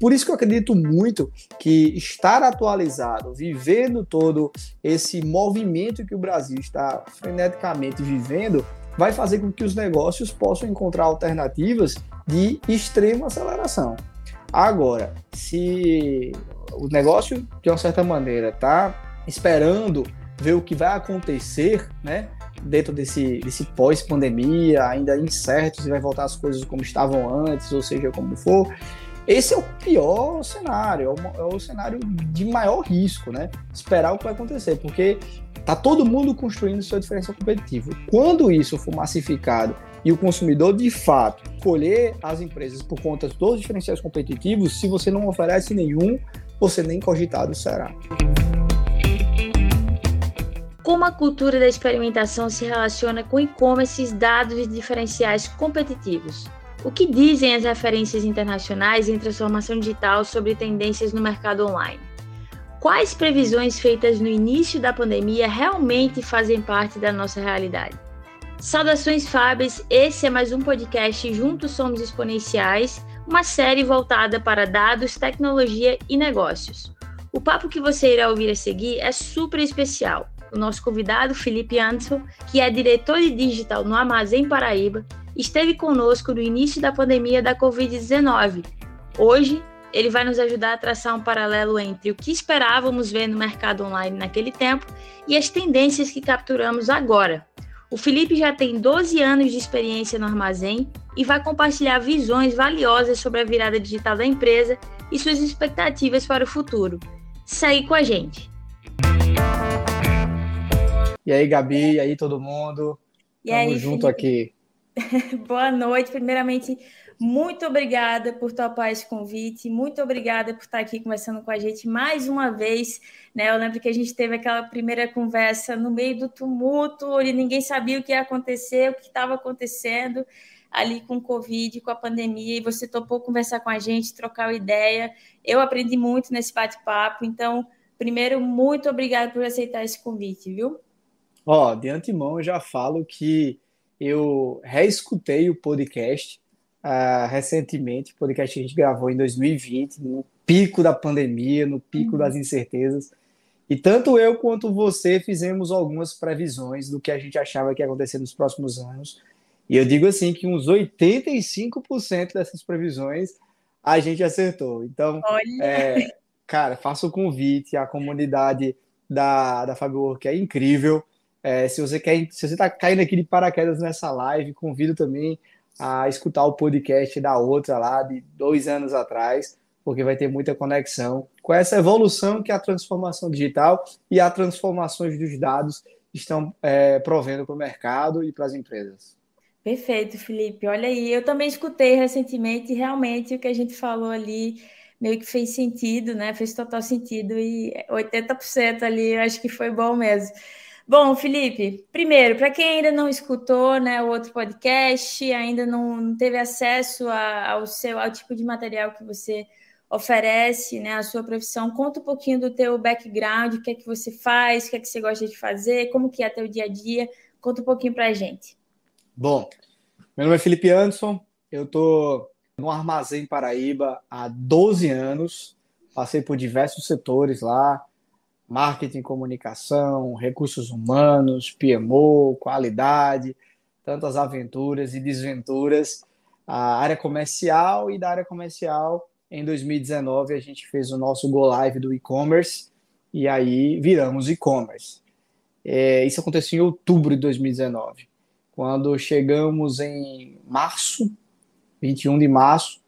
Por isso que eu acredito muito que estar atualizado, vivendo todo esse movimento que o Brasil está freneticamente vivendo, vai fazer com que os negócios possam encontrar alternativas de extrema aceleração. Agora, se o negócio, de uma certa maneira, está esperando ver o que vai acontecer, né? Dentro desse, desse pós-pandemia, ainda incerto se vai voltar as coisas como estavam antes, ou seja, como for. Esse é o pior cenário, é o, é o cenário de maior risco, né? Esperar o que vai acontecer, porque tá todo mundo construindo seu diferencial competitivo. Quando isso for massificado e o consumidor de fato escolher as empresas por conta dos diferenciais competitivos, se você não oferece nenhum, você nem cogitado será. Como a cultura da experimentação se relaciona com e-commerce dados e diferenciais competitivos? O que dizem as referências internacionais em transformação digital sobre tendências no mercado online? Quais previsões feitas no início da pandemia realmente fazem parte da nossa realidade? Saudações Fábeis, esse é mais um podcast Juntos Somos Exponenciais, uma série voltada para dados, tecnologia e negócios. O papo que você irá ouvir a seguir é super especial. O nosso convidado, Felipe Anderson, que é diretor de digital no Armazém Paraíba, esteve conosco no início da pandemia da Covid-19. Hoje, ele vai nos ajudar a traçar um paralelo entre o que esperávamos ver no mercado online naquele tempo e as tendências que capturamos agora, o Felipe já tem 12 anos de experiência no armazém e vai compartilhar visões valiosas sobre a virada digital da empresa e suas expectativas para o futuro. Segue com a gente. E aí, Gabi, e aí todo mundo? E Tamo aí, junto Felipe? aqui. Boa noite. Primeiramente, muito obrigada por topar esse convite, muito obrigada por estar aqui conversando com a gente mais uma vez. Né? Eu lembro que a gente teve aquela primeira conversa no meio do tumulto, onde ninguém sabia o que ia acontecer, o que estava acontecendo ali com o Covid, com a pandemia, e você topou conversar com a gente, trocar ideia. Eu aprendi muito nesse bate-papo, então, primeiro, muito obrigada por aceitar esse convite, viu? Ó, de antemão eu já falo que eu reescutei o podcast uh, recentemente, podcast que a gente gravou em 2020, no pico da pandemia, no pico uhum. das incertezas. E tanto eu quanto você fizemos algumas previsões do que a gente achava que ia acontecer nos próximos anos. E eu digo assim que uns 85% dessas previsões a gente acertou. Então, é, cara, faço o convite à comunidade da, da Fabio que é incrível. É, se você quer, se você está caindo aqui de paraquedas nessa live, convido também a escutar o podcast da outra lá de dois anos atrás, porque vai ter muita conexão com essa evolução que a transformação digital e as transformações dos dados estão é, provendo para o mercado e para as empresas. Perfeito, Felipe. Olha aí, eu também escutei recentemente e realmente o que a gente falou ali meio que fez sentido, né? Fez total sentido e 80% ali eu acho que foi bom mesmo. Bom, Felipe, primeiro, para quem ainda não escutou né, o outro podcast, ainda não teve acesso a, ao seu ao tipo de material que você oferece, né, a sua profissão, conta um pouquinho do teu background, o que é que você faz, o que é que você gosta de fazer, como que é teu dia a dia, conta um pouquinho para a gente. Bom, meu nome é Felipe Anderson, eu estou no Armazém Paraíba há 12 anos, passei por diversos setores lá, marketing, comunicação, recursos humanos, PMO, qualidade, tantas aventuras e desventuras. A área comercial e da área comercial, em 2019, a gente fez o nosso Go Live do e-commerce e aí viramos e-commerce. É, isso aconteceu em outubro de 2019. Quando chegamos em março, 21 de março,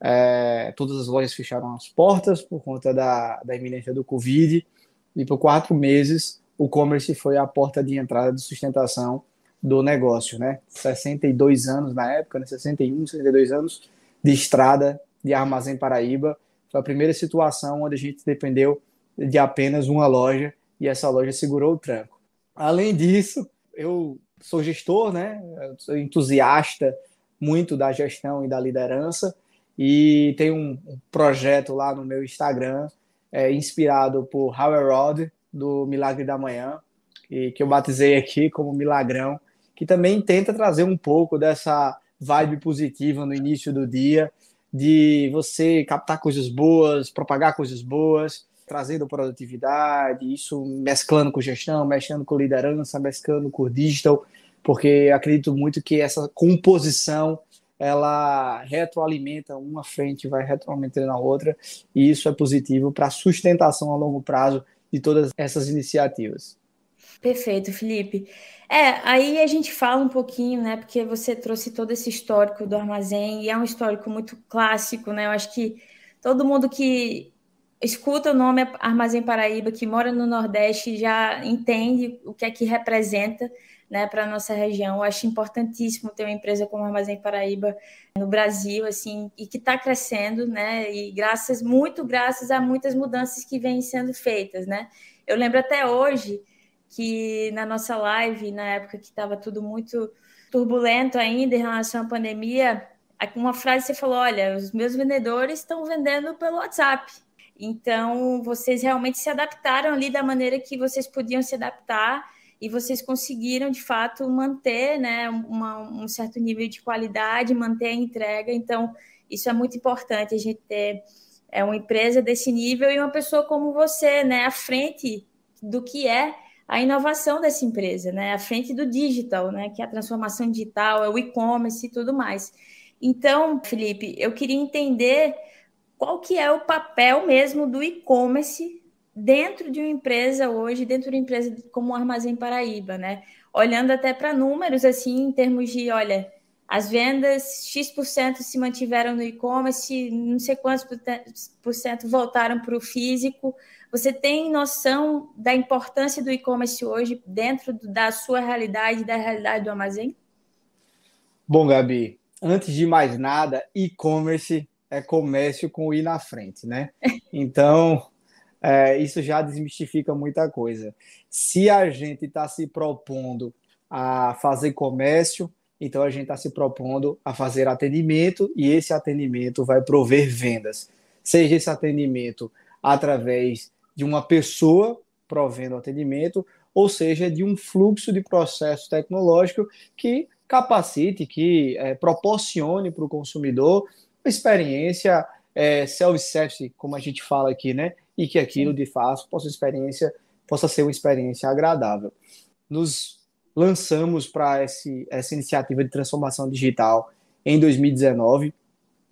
é, todas as lojas fecharam as portas por conta da, da iminência do Covid e por quatro meses o commerce foi a porta de entrada de sustentação do negócio, né? 62 anos na época, né? 61, 62 anos de estrada de Armazém Paraíba. Foi a primeira situação onde a gente dependeu de apenas uma loja e essa loja segurou o tranco. Além disso, eu sou gestor, né? Eu sou entusiasta muito da gestão e da liderança e tenho um projeto lá no meu Instagram é, inspirado por Howard Rod, do Milagre da Manhã, e que eu batizei aqui como Milagrão, que também tenta trazer um pouco dessa vibe positiva no início do dia, de você captar coisas boas, propagar coisas boas, trazendo produtividade, isso mesclando com gestão, mexendo com liderança, mesclando com digital, porque acredito muito que essa composição ela retroalimenta uma frente, vai retroalimentando a outra, e isso é positivo para a sustentação a longo prazo de todas essas iniciativas. Perfeito, Felipe. É, aí a gente fala um pouquinho, né? Porque você trouxe todo esse histórico do armazém e é um histórico muito clássico, né? Eu acho que todo mundo que escuta o nome Armazém Paraíba, que mora no Nordeste, já entende o que é que representa né, para a nossa região. Eu acho importantíssimo ter uma empresa como Armazém Paraíba no Brasil, assim, e que está crescendo, né? E graças, muito graças a muitas mudanças que vêm sendo feitas, né? Eu lembro até hoje que na nossa live, na época que estava tudo muito turbulento ainda em relação à pandemia, uma frase você falou: olha, os meus vendedores estão vendendo pelo WhatsApp. Então, vocês realmente se adaptaram ali da maneira que vocês podiam se adaptar e vocês conseguiram, de fato, manter né, uma, um certo nível de qualidade, manter a entrega. Então, isso é muito importante, a gente ter é, uma empresa desse nível e uma pessoa como você, né, à frente do que é a inovação dessa empresa, né, à frente do digital, né, que é a transformação digital, é o e-commerce e tudo mais. Então, Felipe, eu queria entender qual que é o papel mesmo do e-commerce dentro de uma empresa hoje, dentro de uma empresa como o Armazém Paraíba, né? Olhando até para números, assim, em termos de, olha, as vendas X% se mantiveram no e-commerce, não sei quantos por cento voltaram para o físico. Você tem noção da importância do e-commerce hoje dentro da sua realidade, da realidade do armazém? Bom, Gabi, antes de mais nada, e-commerce é comércio com o i na frente, né? Então, é, isso já desmistifica muita coisa. Se a gente está se propondo a fazer comércio, então a gente está se propondo a fazer atendimento e esse atendimento vai prover vendas. Seja esse atendimento através de uma pessoa provendo atendimento, ou seja, de um fluxo de processo tecnológico que capacite, que é, proporcione para o consumidor uma experiência é, self-service, como a gente fala aqui, né? E que aquilo de fato possa experiência possa ser uma experiência agradável. Nos lançamos para essa iniciativa de transformação digital em 2019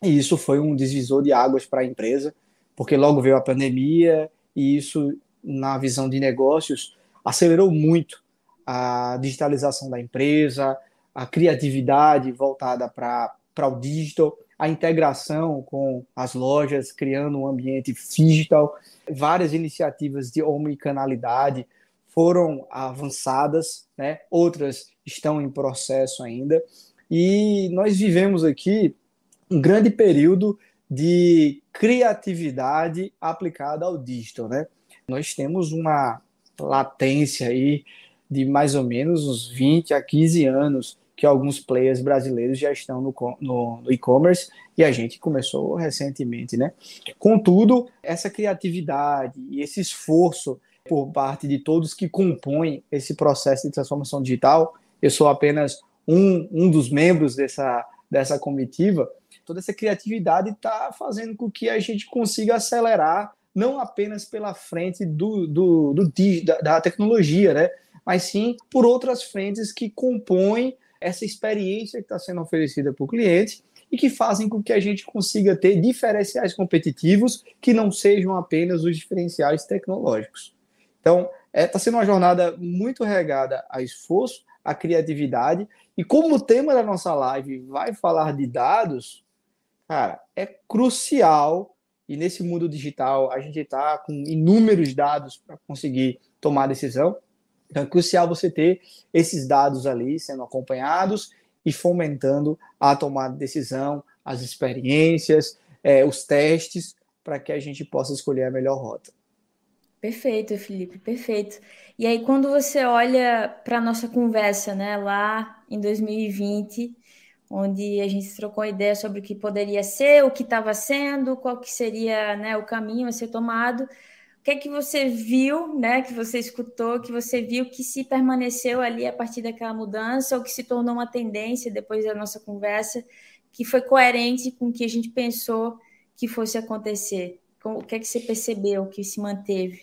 e isso foi um divisor de águas para a empresa, porque logo veio a pandemia e isso, na visão de negócios, acelerou muito a digitalização da empresa, a criatividade voltada para o digital a integração com as lojas, criando um ambiente digital. Várias iniciativas de omnicanalidade foram avançadas, né? outras estão em processo ainda. E nós vivemos aqui um grande período de criatividade aplicada ao digital. Né? Nós temos uma latência aí de mais ou menos uns 20 a 15 anos que alguns players brasileiros já estão no, no, no e-commerce e a gente começou recentemente, né? Contudo, essa criatividade e esse esforço por parte de todos que compõem esse processo de transformação digital, eu sou apenas um, um dos membros dessa, dessa comitiva, toda essa criatividade está fazendo com que a gente consiga acelerar não apenas pela frente do, do, do da, da tecnologia, né? mas sim por outras frentes que compõem essa experiência que está sendo oferecida para o cliente e que fazem com que a gente consiga ter diferenciais competitivos que não sejam apenas os diferenciais tecnológicos. Então, está é, tá sendo uma jornada muito regada a esforço, a criatividade, e como o tema da nossa live vai falar de dados, cara, é crucial, e nesse mundo digital a gente está com inúmeros dados para conseguir tomar decisão, então é crucial você ter esses dados ali sendo acompanhados e fomentando a tomada de decisão, as experiências, é, os testes, para que a gente possa escolher a melhor rota. Perfeito, Felipe, perfeito. E aí, quando você olha para a nossa conversa, né, lá em 2020, onde a gente trocou ideia sobre o que poderia ser, o que estava sendo, qual que seria né, o caminho a ser tomado, o que é que você viu, né, que você escutou, que você viu que se permaneceu ali a partir daquela mudança ou que se tornou uma tendência depois da nossa conversa, que foi coerente com o que a gente pensou que fosse acontecer? O que é que você percebeu que se manteve?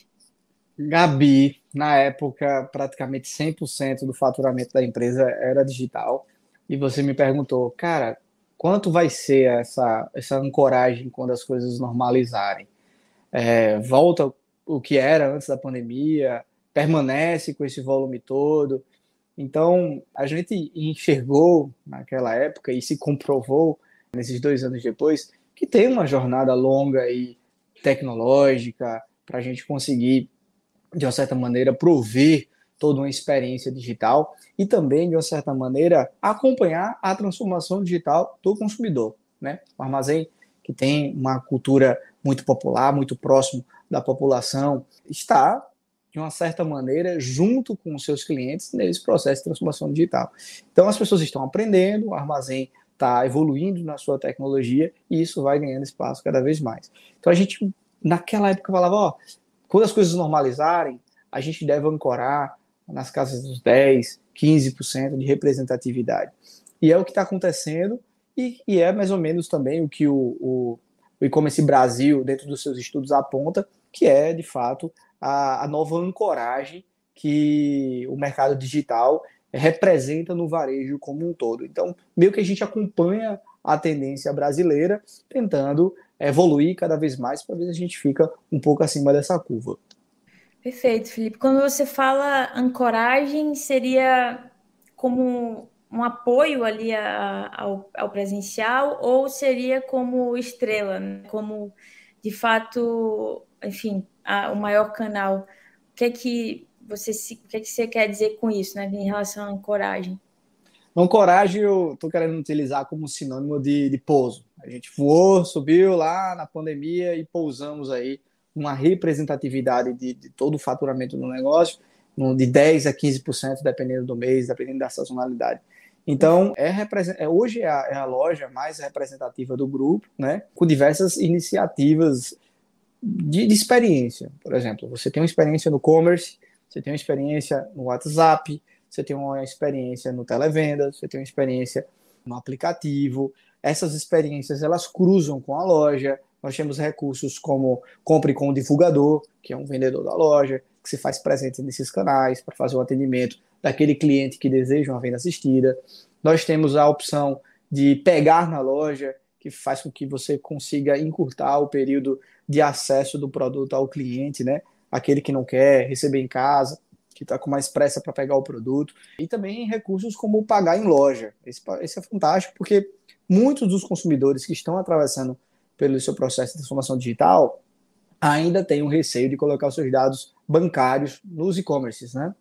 Gabi, na época, praticamente 100% do faturamento da empresa era digital. E você me perguntou, cara, quanto vai ser essa, essa ancoragem quando as coisas normalizarem? É, volta o que era antes da pandemia? Permanece com esse volume todo? Então, a gente enxergou naquela época e se comprovou nesses dois anos depois que tem uma jornada longa e tecnológica para a gente conseguir, de uma certa maneira, prover toda uma experiência digital e também, de uma certa maneira, acompanhar a transformação digital do consumidor. Né? O armazém, que tem uma cultura muito popular, muito próximo da população, está de uma certa maneira, junto com os seus clientes nesse processo de transformação digital. Então, as pessoas estão aprendendo, o armazém está evoluindo na sua tecnologia e isso vai ganhando espaço cada vez mais. Então, a gente, naquela época, falava: ó, quando as coisas normalizarem, a gente deve ancorar nas casas dos 10, 15% de representatividade. E é o que está acontecendo e, e, é mais ou menos também o que o, o, o e-commerce Brasil, dentro dos seus estudos, aponta, que é, de fato, a, a nova ancoragem que o mercado digital representa no varejo como um todo. Então, meio que a gente acompanha a tendência brasileira, tentando evoluir cada vez mais para ver se a gente fica um pouco acima dessa curva. Perfeito, Felipe. Quando você fala ancoragem, seria como um apoio ali a, ao, ao, presencial ou seria como estrela, né? como de fato, enfim, a, o maior canal. O que é que você o que é que você quer dizer com isso, né, em relação à ancoragem? Ancoragem eu estou querendo utilizar como sinônimo de, de pouso. A gente voou, subiu lá na pandemia e pousamos aí uma representatividade de, de todo o faturamento do negócio, de 10 a 15%, dependendo do mês, dependendo da sazonalidade. Então, é, é hoje é a, é a, loja mais representativa do grupo, né? com diversas iniciativas de, de, experiência. Por exemplo, você tem uma experiência no commerce, você tem uma experiência no WhatsApp, você tem uma experiência no televenda, você tem uma experiência no aplicativo. Essas experiências elas cruzam com a loja. Nós temos recursos como compre com o divulgador, que é um vendedor da loja, que se faz presente nesses canais para fazer o atendimento daquele cliente que deseja uma venda assistida. Nós temos a opção de pegar na loja, que faz com que você consiga encurtar o período de acesso do produto ao cliente, né? Aquele que não quer receber em casa, que está com mais pressa para pegar o produto. E também recursos como pagar em loja. Esse, esse é fantástico porque muitos dos consumidores que estão atravessando pelo seu processo de transformação digital ainda têm um receio de colocar os seus dados bancários nos e-commerces, né?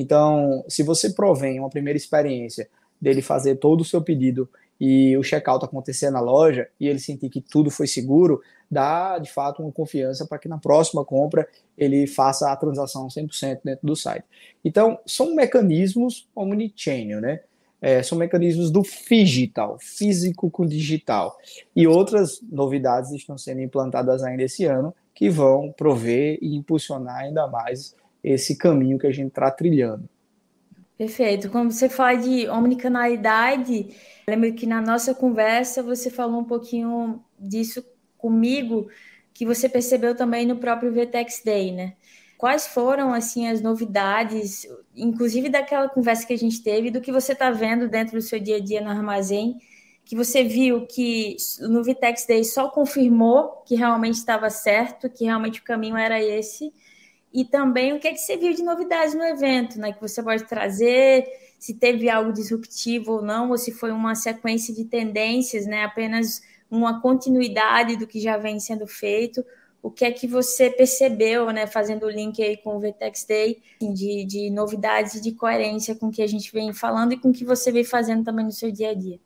Então, se você provém uma primeira experiência dele fazer todo o seu pedido e o checkout acontecer na loja e ele sentir que tudo foi seguro, dá de fato uma confiança para que na próxima compra ele faça a transação 100% dentro do site. Então, são mecanismos omnichannel, né? É, são mecanismos do digital, físico com digital. E outras novidades estão sendo implantadas ainda esse ano que vão prover e impulsionar ainda mais esse caminho que a gente está trilhando. Perfeito. Quando você fala de omnicanalidade, lembro que na nossa conversa você falou um pouquinho disso comigo, que você percebeu também no próprio VTEX Day, né? Quais foram assim as novidades, inclusive daquela conversa que a gente teve, do que você está vendo dentro do seu dia a dia no armazém, que você viu que no Vitex Day só confirmou que realmente estava certo, que realmente o caminho era esse, e também o que, é que você viu de novidades no evento, né? Que você pode trazer, se teve algo disruptivo ou não, ou se foi uma sequência de tendências, né? Apenas uma continuidade do que já vem sendo feito. O que é que você percebeu, né? Fazendo o link aí com o VTEX Day, assim, de, de novidades e de coerência com o que a gente vem falando e com o que você vem fazendo também no seu dia a dia.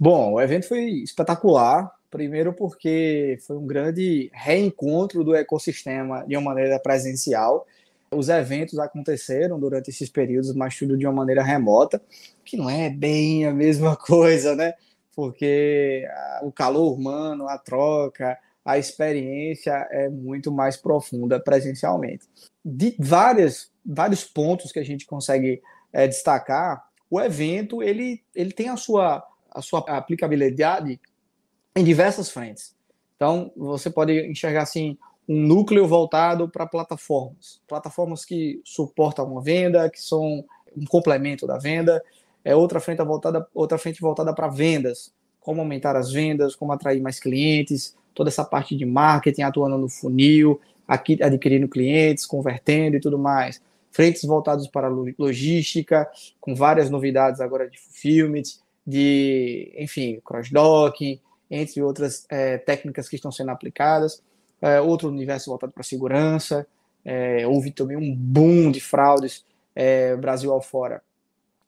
Bom, o evento foi espetacular. Primeiro, porque foi um grande reencontro do ecossistema de uma maneira presencial. Os eventos aconteceram durante esses períodos, mas tudo de uma maneira remota, que não é bem a mesma coisa, né? Porque o calor humano, a troca, a experiência é muito mais profunda presencialmente. De várias, vários pontos que a gente consegue é, destacar, o evento ele, ele tem a sua a sua aplicabilidade em diversas frentes. Então, você pode enxergar assim um núcleo voltado para plataformas, plataformas que suportam uma venda, que são um complemento da venda, é outra frente voltada, outra frente voltada para vendas, como aumentar as vendas, como atrair mais clientes, toda essa parte de marketing atuando no funil, aqui adquirindo clientes, convertendo e tudo mais. Frentes voltadas para logística, com várias novidades agora de fulfillment, de, enfim, cross-docking, entre outras é, técnicas que estão sendo aplicadas é, outro universo voltado para segurança. É, houve também um boom de fraudes é, Brasil ao fora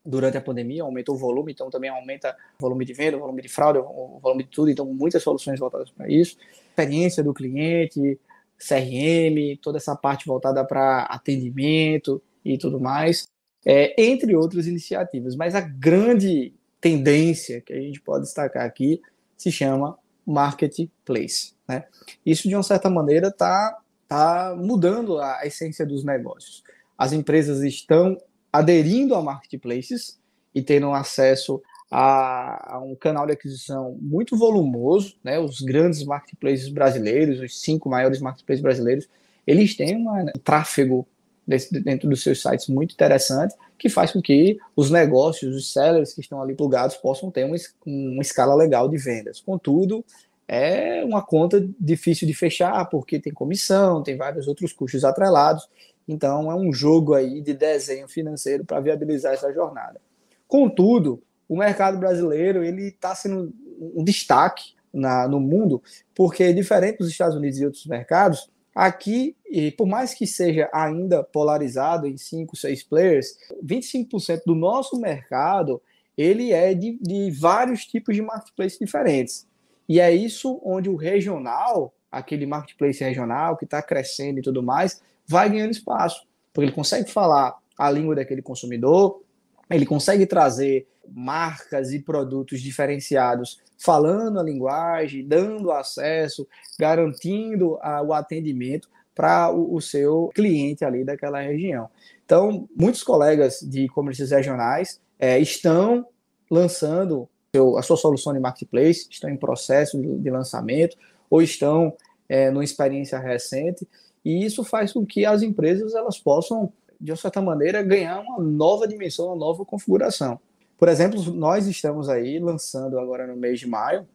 durante a pandemia, aumentou o volume, então também aumenta o volume de venda, o volume de fraude, o volume de tudo, então muitas soluções voltadas para isso. Experiência do cliente, CRM, toda essa parte voltada para atendimento e tudo mais, é, entre outras iniciativas. Mas a grande tendência que a gente pode destacar aqui se chama marketplace. Né? Isso, de uma certa maneira, está tá mudando a essência dos negócios. As empresas estão aderindo a marketplaces e tendo acesso a, a, um canal de aquisição muito volumoso, né? Os grandes marketplaces brasileiros, os cinco maiores marketplaces brasileiros, eles têm uma, um tráfego desse, dentro dos seus sites muito interessante, que faz com que os negócios, os sellers que estão ali plugados, possam ter uma, uma escala legal de vendas. Contudo, é uma conta difícil de fechar, porque tem comissão, tem vários outros custos atrelados. Então, é um jogo aí de desenho financeiro para viabilizar essa jornada. Contudo, o mercado brasileiro ele está sendo um destaque na, no mundo, porque diferente dos Estados Unidos e outros mercados, aqui, e por mais que seja ainda polarizado em 5, 6 players, 25% do nosso mercado ele é de, de vários tipos de marketplaces diferentes. E é isso onde o regional, aquele marketplace regional que está crescendo e tudo mais, vai ganhando espaço, porque ele consegue falar a língua daquele consumidor, ele consegue trazer marcas e produtos diferenciados, falando a linguagem, dando acesso, garantindo a, o atendimento para o, o, seu cliente ali daquela região. Então, muitos colegas de comércios regionais é, estão lançando seu, a sua solução de marketplace, estão em processo de, de lançamento ou estão é, numa experiência recente, e isso faz com que as empresas elas possam, de uma certa maneira, ganhar uma nova dimensão, uma nova configuração. Por exemplo, nós estamos aí lançando agora no mês de maio,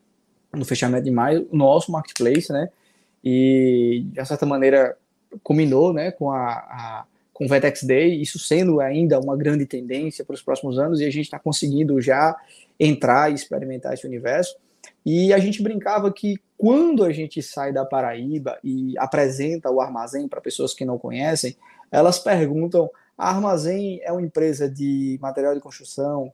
no fechamento de maio, o nosso marketplace, né? E de certa maneira culminou, né, com a, a com o Vetex Day, isso sendo ainda uma grande tendência para os próximos anos, e a gente está conseguindo já entrar e experimentar esse universo. E a gente brincava que quando a gente sai da Paraíba e apresenta o armazém para pessoas que não conhecem, elas perguntam: a armazém é uma empresa de material de construção,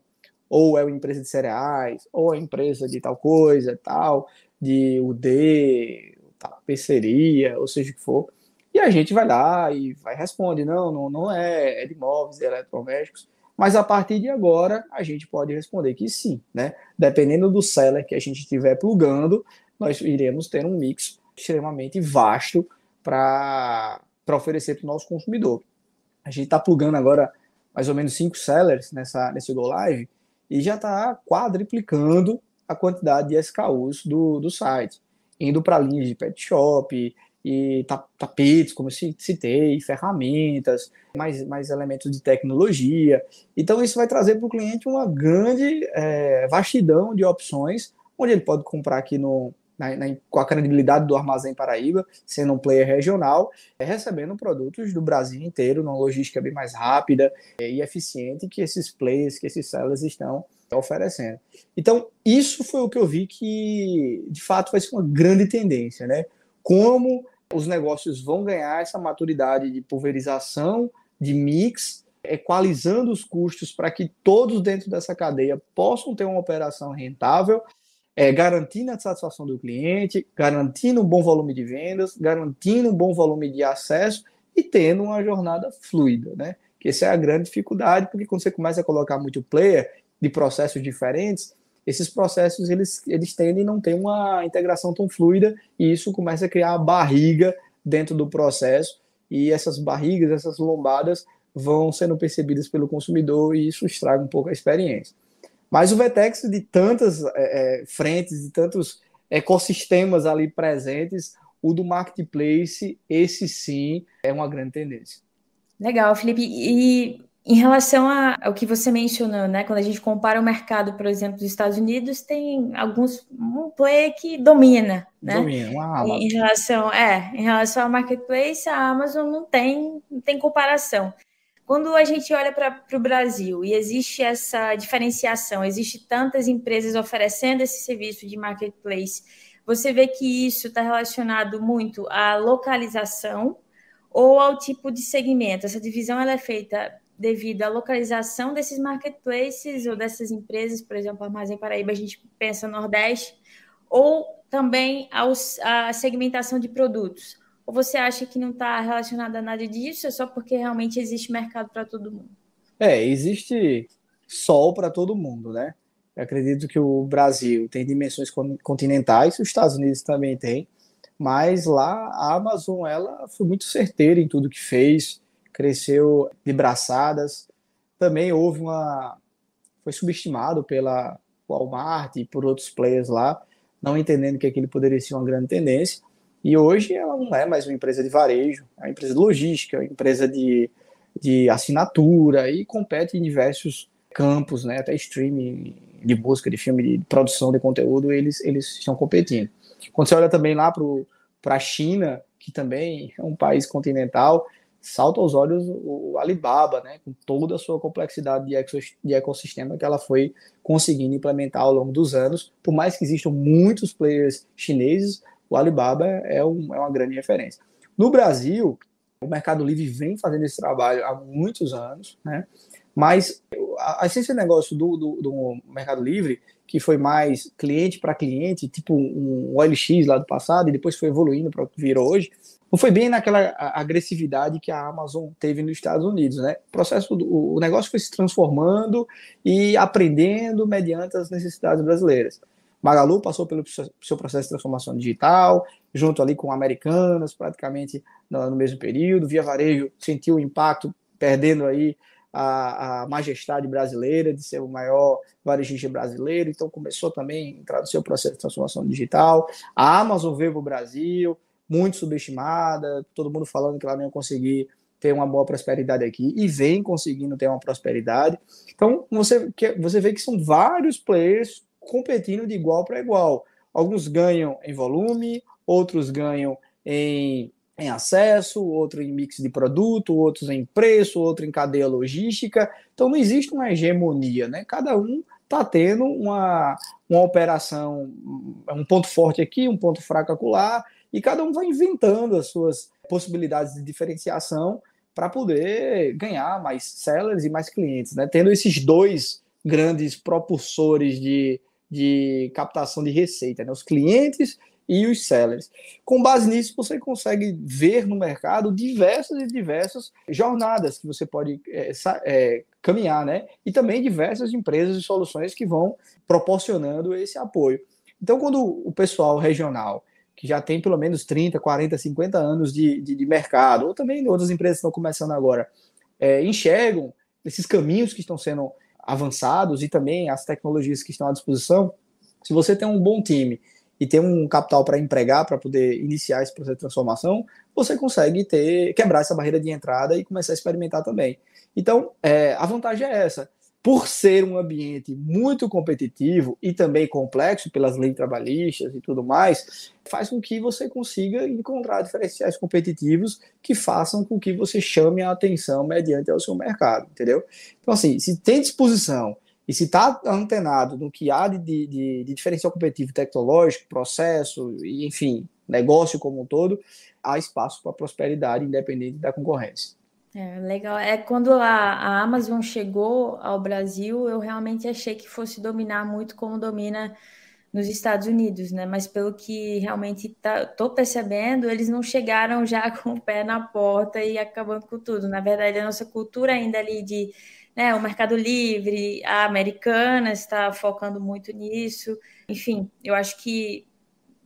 ou é uma empresa de cereais, ou é uma empresa de tal coisa, tal, de UD, tapeçaria, ou seja o que for. E a gente vai lá e vai responde: não, não, não é, é de imóveis, é eletrodomésticos. Mas a partir de agora, a gente pode responder que sim, né? Dependendo do seller que a gente estiver plugando, nós iremos ter um mix extremamente vasto para oferecer para o nosso consumidor. A gente está plugando agora mais ou menos cinco sellers nessa, nesse Go Live e já está quadriplicando a quantidade de SKUs do, do site, indo para linhas de pet shop, e tapetes, como eu citei, ferramentas, mais, mais elementos de tecnologia. Então, isso vai trazer para o cliente uma grande é, vastidão de opções, onde ele pode comprar aqui no, na, na, com a credibilidade do Armazém Paraíba, sendo um player regional, é, recebendo produtos do Brasil inteiro, numa logística bem mais rápida é, e eficiente que esses players, que esses sellers estão oferecendo. Então, isso foi o que eu vi que, de fato, vai ser uma grande tendência, né? Como os negócios vão ganhar essa maturidade de pulverização, de mix, equalizando os custos para que todos dentro dessa cadeia possam ter uma operação rentável, é, garantindo a satisfação do cliente, garantindo um bom volume de vendas, garantindo um bom volume de acesso e tendo uma jornada fluida, né? Que essa é a grande dificuldade, porque quando você começa a colocar muito player de processos diferentes, esses processos eles, eles tendem a não ter uma integração tão fluida e isso começa a criar barriga dentro do processo e essas barrigas, essas lombadas vão sendo percebidas pelo consumidor e isso estraga um pouco a experiência. Mas o Vetex, de tantas é, é, frentes, de tantos ecossistemas ali presentes, o do marketplace, esse sim é uma grande tendência. Legal, Felipe. E em relação ao que você mencionou, né? Quando a gente compara o mercado, por exemplo, dos Estados Unidos, tem alguns um player que domina, né? Domina, uma Amazon. Em relação, é, em relação ao marketplace, a Amazon não tem, não tem comparação. Quando a gente olha para o Brasil e existe essa diferenciação, existe tantas empresas oferecendo esse serviço de marketplace, você vê que isso está relacionado muito à localização ou ao tipo de segmento. Essa divisão ela é feita devido à localização desses marketplaces ou dessas empresas, por exemplo, Armazém Paraíba, a gente pensa Nordeste, ou também aos, à segmentação de produtos. Ou você acha que não está relacionado a nada disso, é só porque realmente existe mercado para todo mundo? É, existe sol para todo mundo, né? Eu acredito que o Brasil tem dimensões continentais, os Estados Unidos também tem, mas lá a Amazon ela foi muito certeira em tudo que fez, cresceu de braçadas. Também houve uma foi subestimado pela Walmart e por outros players lá, não entendendo que aquilo poderia ser uma grande tendência. E hoje ela não é mais uma empresa de varejo, é uma empresa de logística, é uma empresa de, de assinatura e compete em diversos campos, né, até streaming de música, de filme, de produção de conteúdo, eles, eles estão competindo. Quando você olha também lá para a China, que também é um país continental, salta aos olhos o Alibaba, né, com toda a sua complexidade de ecossistema que ela foi conseguindo implementar ao longo dos anos. Por mais que existam muitos players chineses, o Alibaba é, um, é uma grande referência. No Brasil, o Mercado Livre vem fazendo esse trabalho há muitos anos, né? Mas a, a essência do negócio do, do, do, Mercado Livre, que foi mais cliente para cliente, tipo um OLX lá do passado, e depois foi evoluindo para o que virou hoje, não foi bem naquela agressividade que a Amazon teve nos Estados Unidos, né? O processo, do, o negócio foi se transformando e aprendendo mediante as necessidades brasileiras. Magalu passou pelo seu processo de transformação digital, junto ali com Americanas, praticamente no, mesmo período. Via Varejo sentiu o impacto, perdendo aí a, a, majestade brasileira de ser o maior varejista brasileiro, então começou também a entrar no seu processo de transformação digital. A Amazon veio para o Brasil, muito subestimada, todo mundo falando que ela não ia conseguir ter uma boa prosperidade aqui, e vem conseguindo ter uma prosperidade. Então, você, você vê que são vários players competindo de igual para igual. Alguns ganham em volume, outros ganham em em acesso, outro em mix de produto, outros em preço, outro em cadeia logística. Então não existe uma hegemonia, né? Cada um está tendo uma, uma operação, um ponto forte aqui, um ponto fraco acolá, e cada um vai inventando as suas possibilidades de diferenciação para poder ganhar mais sellers e mais clientes, né? Tendo esses dois grandes propulsores de, de captação de receita, né? Os clientes e os sellers. Com base nisso, você consegue ver no mercado diversas e diversas jornadas que você pode é, é, caminhar, né? E também diversas empresas e soluções que vão proporcionando esse apoio. Então, quando o pessoal regional, que já tem pelo menos 30, 40, 50 anos de, de, de mercado, ou também outras empresas que estão começando agora, é, enxergam esses caminhos que estão sendo avançados e também as tecnologias que estão à disposição, se você tem um bom time e ter um capital para empregar, para poder iniciar esse processo de transformação, você consegue ter quebrar essa barreira de entrada e começar a experimentar também. Então, é, a vantagem é essa. Por ser um ambiente muito competitivo e também complexo pelas leis trabalhistas e tudo mais, faz com que você consiga encontrar diferenciais competitivos que façam com que você chame a atenção mediante ao seu mercado, entendeu? Então, assim, se tem disposição e se está antenado no que há de, de, de, diferencial competitivo tecnológico, processo, enfim, negócio como um todo, há espaço para prosperidade independente da concorrência. É, legal. É quando a, a, Amazon chegou ao Brasil, eu realmente achei que fosse dominar muito como domina nos Estados Unidos, né? Mas pelo que realmente tá, percebendo, eles não chegaram já com o pé na porta e acabando com tudo. Na verdade, a nossa cultura ainda ali de né, o Mercado Livre, a Americana está focando muito nisso. Enfim, eu acho que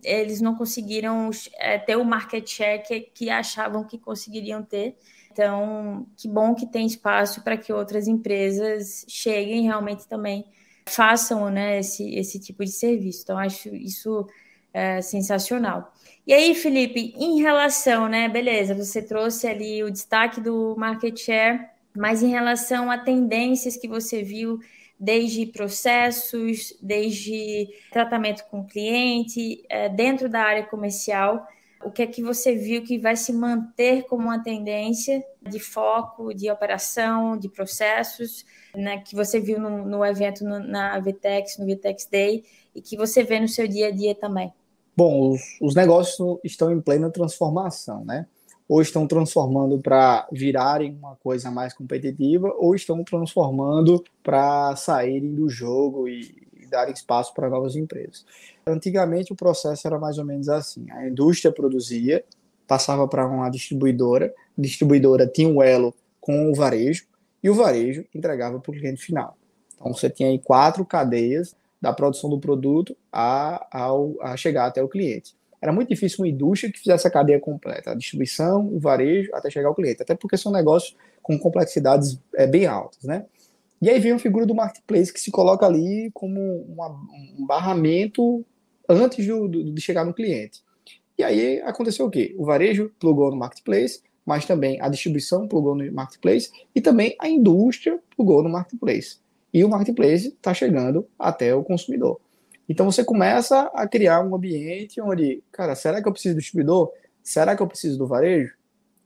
eles não conseguiram é, ter o market share que, que achavam que conseguiriam ter. Então, que bom que tem espaço para que outras empresas cheguem realmente também façam né, esse, esse tipo de serviço. Então, acho isso é, sensacional. E aí, Felipe, em relação, né, beleza, você trouxe ali o destaque do market share, mas em relação a tendências que você viu desde processos, desde tratamento com cliente, é, dentro da área comercial, o que é que você viu que vai se manter como uma tendência de foco, de operação, de processos, né, que você viu no, no evento no, na VTEX, no VTEX Day, e que você vê no seu dia a dia também? Bom, os, os negócios estão em plena transformação, né? Ou estão transformando para virarem uma coisa mais competitiva, ou estão transformando para saírem do jogo e, darem espaço para novas empresas. Antigamente o processo era mais ou menos assim: a indústria produzia, passava para uma distribuidora, a distribuidora tinha um elo com o varejo e o varejo entregava para o cliente final. Então você tinha aí quatro cadeias da produção do produto a, a chegar até o cliente. Era muito difícil uma indústria que fizesse a cadeia completa, a distribuição, o varejo, até chegar ao cliente, até porque são negócios com complexidades é, bem altas, né? E aí vem a figura do marketplace que se coloca ali como uma, um barramento antes de, de chegar no cliente. E aí aconteceu o quê? O varejo plugou no marketplace, mas também a distribuição plugou no marketplace e também a indústria plugou no marketplace e o marketplace está chegando até o consumidor. Então você começa a criar um ambiente onde, cara, será que eu preciso do distribuidor? Será que eu preciso do varejo?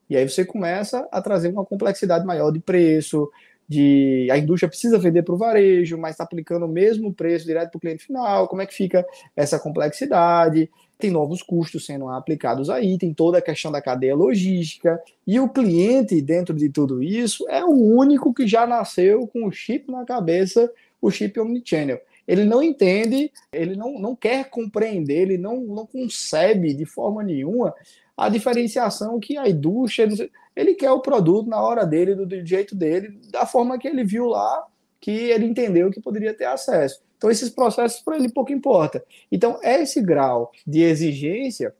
E aí você começa a trazer uma complexidade maior de preço, de a indústria precisa vender para o varejo, mas está aplicando o mesmo preço direto para o cliente final. Como é que fica essa complexidade? tem novos custos sendo aplicados aí, tem toda a questão da cadeia logística, e o cliente, dentro de tudo isso, é o único que já nasceu com o chip na cabeça, o chip omnichannel. Ele não entende, ele não, não quer compreender, ele não, não concebe de forma nenhuma a diferenciação que a indústria, ele quer o produto na hora dele, do, do jeito dele, da forma que ele viu lá, que ele entendeu que poderia ter acesso. Então, esses processos para ele pouco importa. Então, esse grau de exigência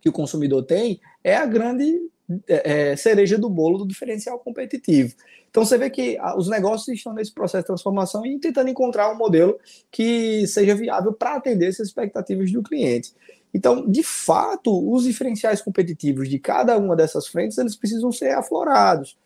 que o consumidor tem é a grande é, é, cereja do bolo do diferencial competitivo. Então, você vê que os negócios estão nesse processo de transformação e tentando encontrar um modelo que seja viável para atender essas expectativas do cliente. Então, de fato, os diferenciais competitivos de cada uma dessas frentes, eles precisam ser aflorados.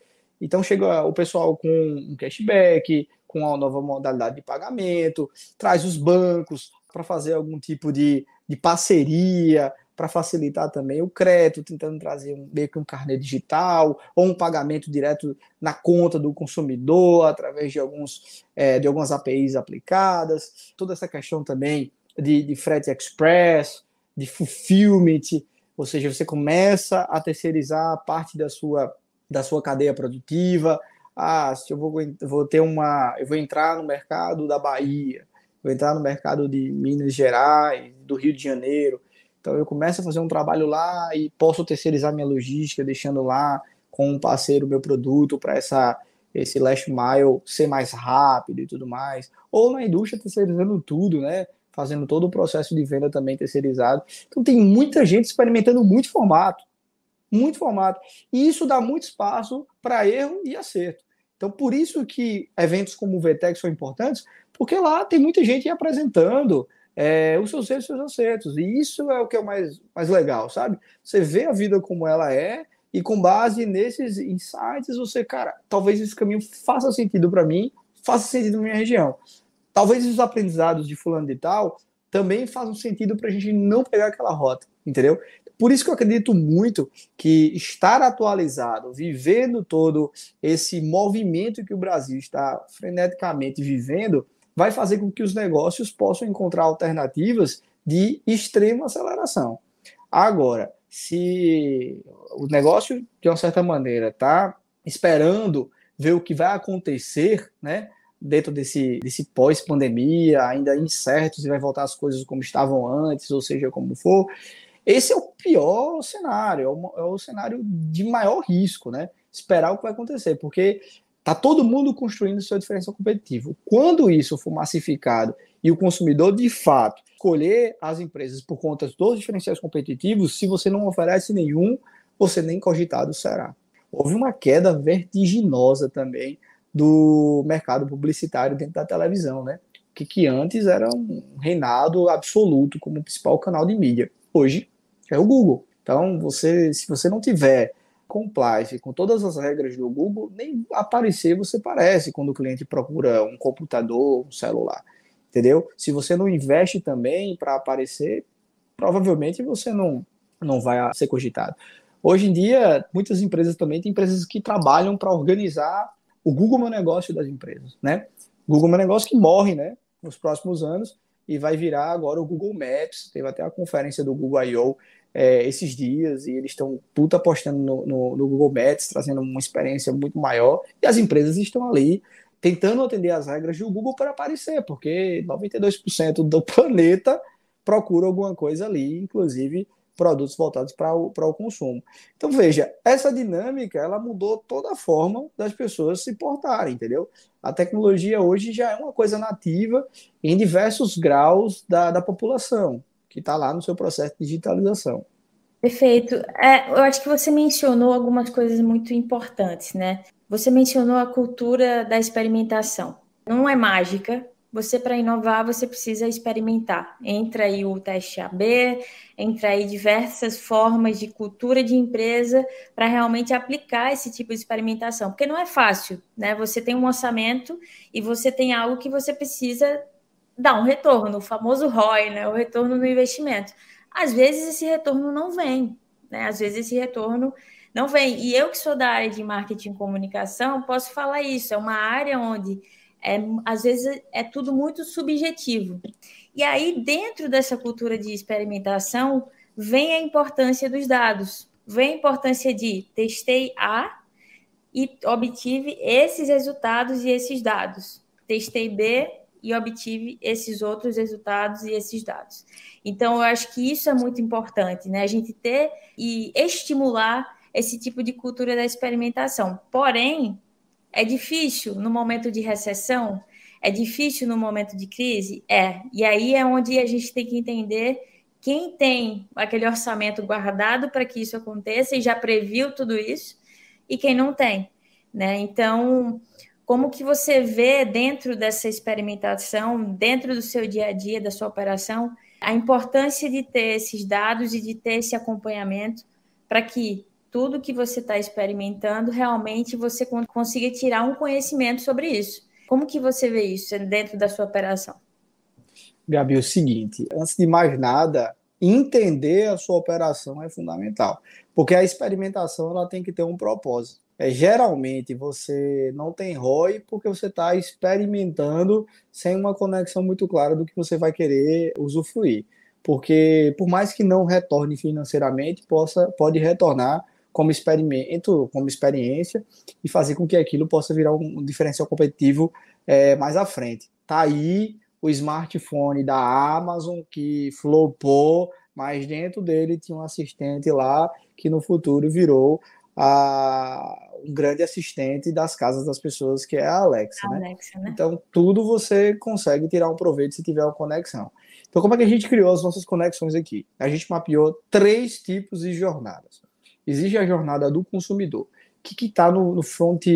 Então, chega o pessoal com um cashback, com a nova modalidade de pagamento, traz os bancos para fazer algum tipo de, de parceria, para facilitar também o crédito, tentando trazer um, meio que um carnê digital ou um pagamento direto na conta do consumidor através de, alguns, é, de algumas APIs aplicadas. Toda essa questão também de, de frete express, de fulfillment, ou seja, você começa a terceirizar parte da sua, da sua cadeia produtiva, ah, se eu vou, vou ter uma, eu vou entrar no mercado da Bahia, vou entrar no mercado de Minas Gerais, do Rio de Janeiro. Então eu começo a fazer um trabalho lá e posso terceirizar minha logística, deixando lá com um parceiro meu produto para essa esse last mile ser mais rápido e tudo mais. Ou na indústria terceirizando tudo, né? Fazendo todo o processo de venda também terceirizado. Então tem muita gente experimentando muito formato, muito formato. E isso dá muito espaço para erro e acerto. Então, por isso que eventos como o VTEC são importantes, porque lá tem muita gente apresentando é, os seus erros e seus acertos. E isso é o que é o mais, mais legal, sabe? Você vê a vida como ela é, e com base nesses insights, você, cara, talvez esse caminho faça sentido para mim, faça sentido na minha região. Talvez os aprendizados de fulano de tal também façam sentido para a gente não pegar aquela rota, entendeu? Por isso que eu acredito muito que estar atualizado, vivendo todo esse movimento que o Brasil está freneticamente vivendo, vai fazer com que os negócios possam encontrar alternativas de extrema aceleração. Agora, se o negócio, de uma certa maneira, está esperando ver o que vai acontecer, né? Dentro desse, desse pós-pandemia, ainda incerto se vai voltar as coisas como estavam antes, ou seja, como for, esse é o pior cenário, é o, é o cenário de maior risco, né? Esperar o que vai acontecer, porque tá todo mundo construindo seu diferencial competitivo. Quando isso for massificado e o consumidor de fato escolher as empresas por conta dos diferenciais competitivos, se você não oferece nenhum, você nem cogitado será. Houve uma queda vertiginosa também do mercado publicitário dentro da televisão, né? que, que antes era um reinado absoluto como principal canal de mídia. Hoje é o Google. Então, você, se você não tiver compliance com todas as regras do Google, nem aparecer você parece quando o cliente procura um computador, um celular. Entendeu? Se você não investe também para aparecer, provavelmente você não, não vai ser cogitado. Hoje em dia, muitas empresas também têm empresas que trabalham para organizar o Google Meu Negócio das empresas, né? Google Meu Negócio que morre, né? Nos próximos anos e vai virar agora o Google Maps. Teve até a conferência do Google I.O é, esses dias e eles estão puta apostando no, no, no, Google Maps, trazendo uma experiência muito maior e as empresas estão ali tentando atender as regras do Google para aparecer, porque 92% do planeta procura alguma coisa ali, inclusive produtos voltados para o, para o consumo. Então, veja, essa dinâmica, ela mudou toda a forma das pessoas se portarem, entendeu? A tecnologia hoje já é uma coisa nativa em diversos graus da, da população que está lá no seu processo de digitalização. Perfeito. É, eu acho que você mencionou algumas coisas muito importantes, né? Você mencionou a cultura da experimentação. Não é mágica. Você, para inovar, você precisa experimentar. Entra aí o teste AB, entra aí diversas formas de cultura de empresa para realmente aplicar esse tipo de experimentação. Porque não é fácil, né? Você tem um orçamento e você tem algo que você precisa dá um retorno, o famoso ROI, né? O retorno no investimento. Às vezes esse retorno não vem, né? Às vezes esse retorno não vem. E eu que sou da área de marketing e comunicação, posso falar isso. É uma área onde é, às vezes é tudo muito subjetivo. E aí, dentro dessa cultura de experimentação, vem a importância dos dados, vem a importância de testei A e obtive esses resultados e esses dados. Testei B e obtive esses outros resultados e esses dados. Então, eu acho que isso é muito importante, né? A gente ter e estimular esse tipo de cultura da experimentação. Porém, é difícil no momento de recessão, é difícil no momento de crise? É. E aí é onde a gente tem que entender quem tem aquele orçamento guardado para que isso aconteça e já previu tudo isso e quem não tem, né? Então, como que você vê dentro dessa experimentação, dentro do seu dia a dia, da sua operação, a importância de ter esses dados e de ter esse acompanhamento para que tudo que você está experimentando realmente você consiga tirar um conhecimento sobre isso. Como que você vê isso dentro da sua operação? Gabi, é o seguinte, antes de mais nada, entender a sua operação é fundamental, porque a experimentação ela tem que ter um propósito. É, geralmente você não tem ROI porque você está experimentando sem uma conexão muito clara do que você vai querer usufruir. Porque por mais que não retorne financeiramente, possa, pode retornar como experimento, como experiência e fazer com que aquilo possa virar um diferencial competitivo é, mais à frente. Tá aí o smartphone da Amazon que flopou, mas dentro dele tinha um assistente lá que no futuro virou a, um grande assistente das casas das pessoas, que é a Alexa. A né? Alexa né? Então, tudo você consegue tirar um proveito se tiver uma conexão. Então, como é que a gente criou as nossas conexões aqui? A gente mapeou três tipos de jornadas. Existe a jornada do consumidor. O que está no, no front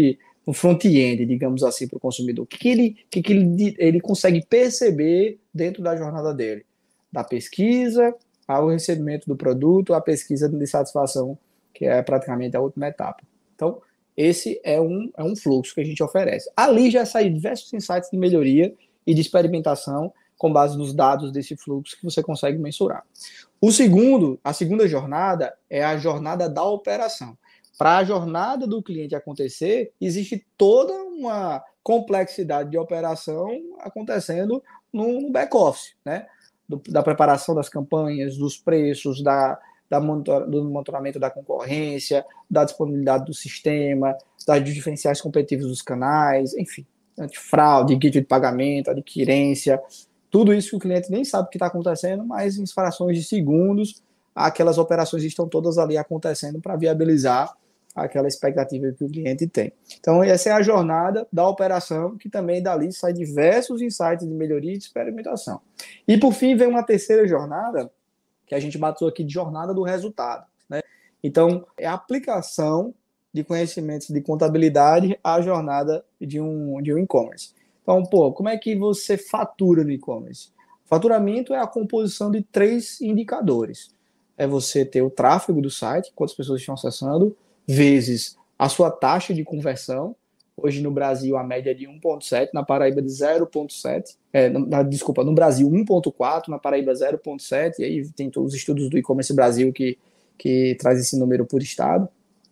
no front-end, digamos assim, para o consumidor? O que, que, ele, que, que ele, ele consegue perceber dentro da jornada dele? Da pesquisa ao recebimento do produto, a pesquisa de satisfação que é praticamente a última etapa. Então, esse é um, é um fluxo que a gente oferece. Ali já saem diversos insights de melhoria e de experimentação com base nos dados desse fluxo que você consegue mensurar. O segundo, a segunda jornada é a jornada da operação. Para a jornada do cliente acontecer, existe toda uma complexidade de operação acontecendo no back-office, né? Do, da preparação das campanhas, dos preços, da, da monitor, do monitoramento da concorrência, da disponibilidade do sistema, das diferenciais competitivos dos canais, enfim, antifraude, guia de pagamento, adquirência, tudo isso que o cliente nem sabe o que está acontecendo, mas em frações de segundos, aquelas operações estão todas ali acontecendo para viabilizar aquela expectativa que o cliente tem. Então, essa é a jornada da operação, que também dali sai diversos insights de melhoria e de experimentação. E, por fim, vem uma terceira jornada, que a gente bateu aqui de jornada do resultado. Né? Então, é a aplicação de conhecimentos de contabilidade à jornada de um, de um e-commerce. Então, pô, como é que você fatura no e-commerce? Faturamento é a composição de três indicadores. É você ter o tráfego do site, quantas pessoas estão acessando, vezes a sua taxa de conversão. Hoje no Brasil a média é de 1,7, na Paraíba de 0,7. É, desculpa, no Brasil 1,4, na Paraíba 0,7. E aí tem todos os estudos do e-commerce Brasil que, que traz esse número por estado.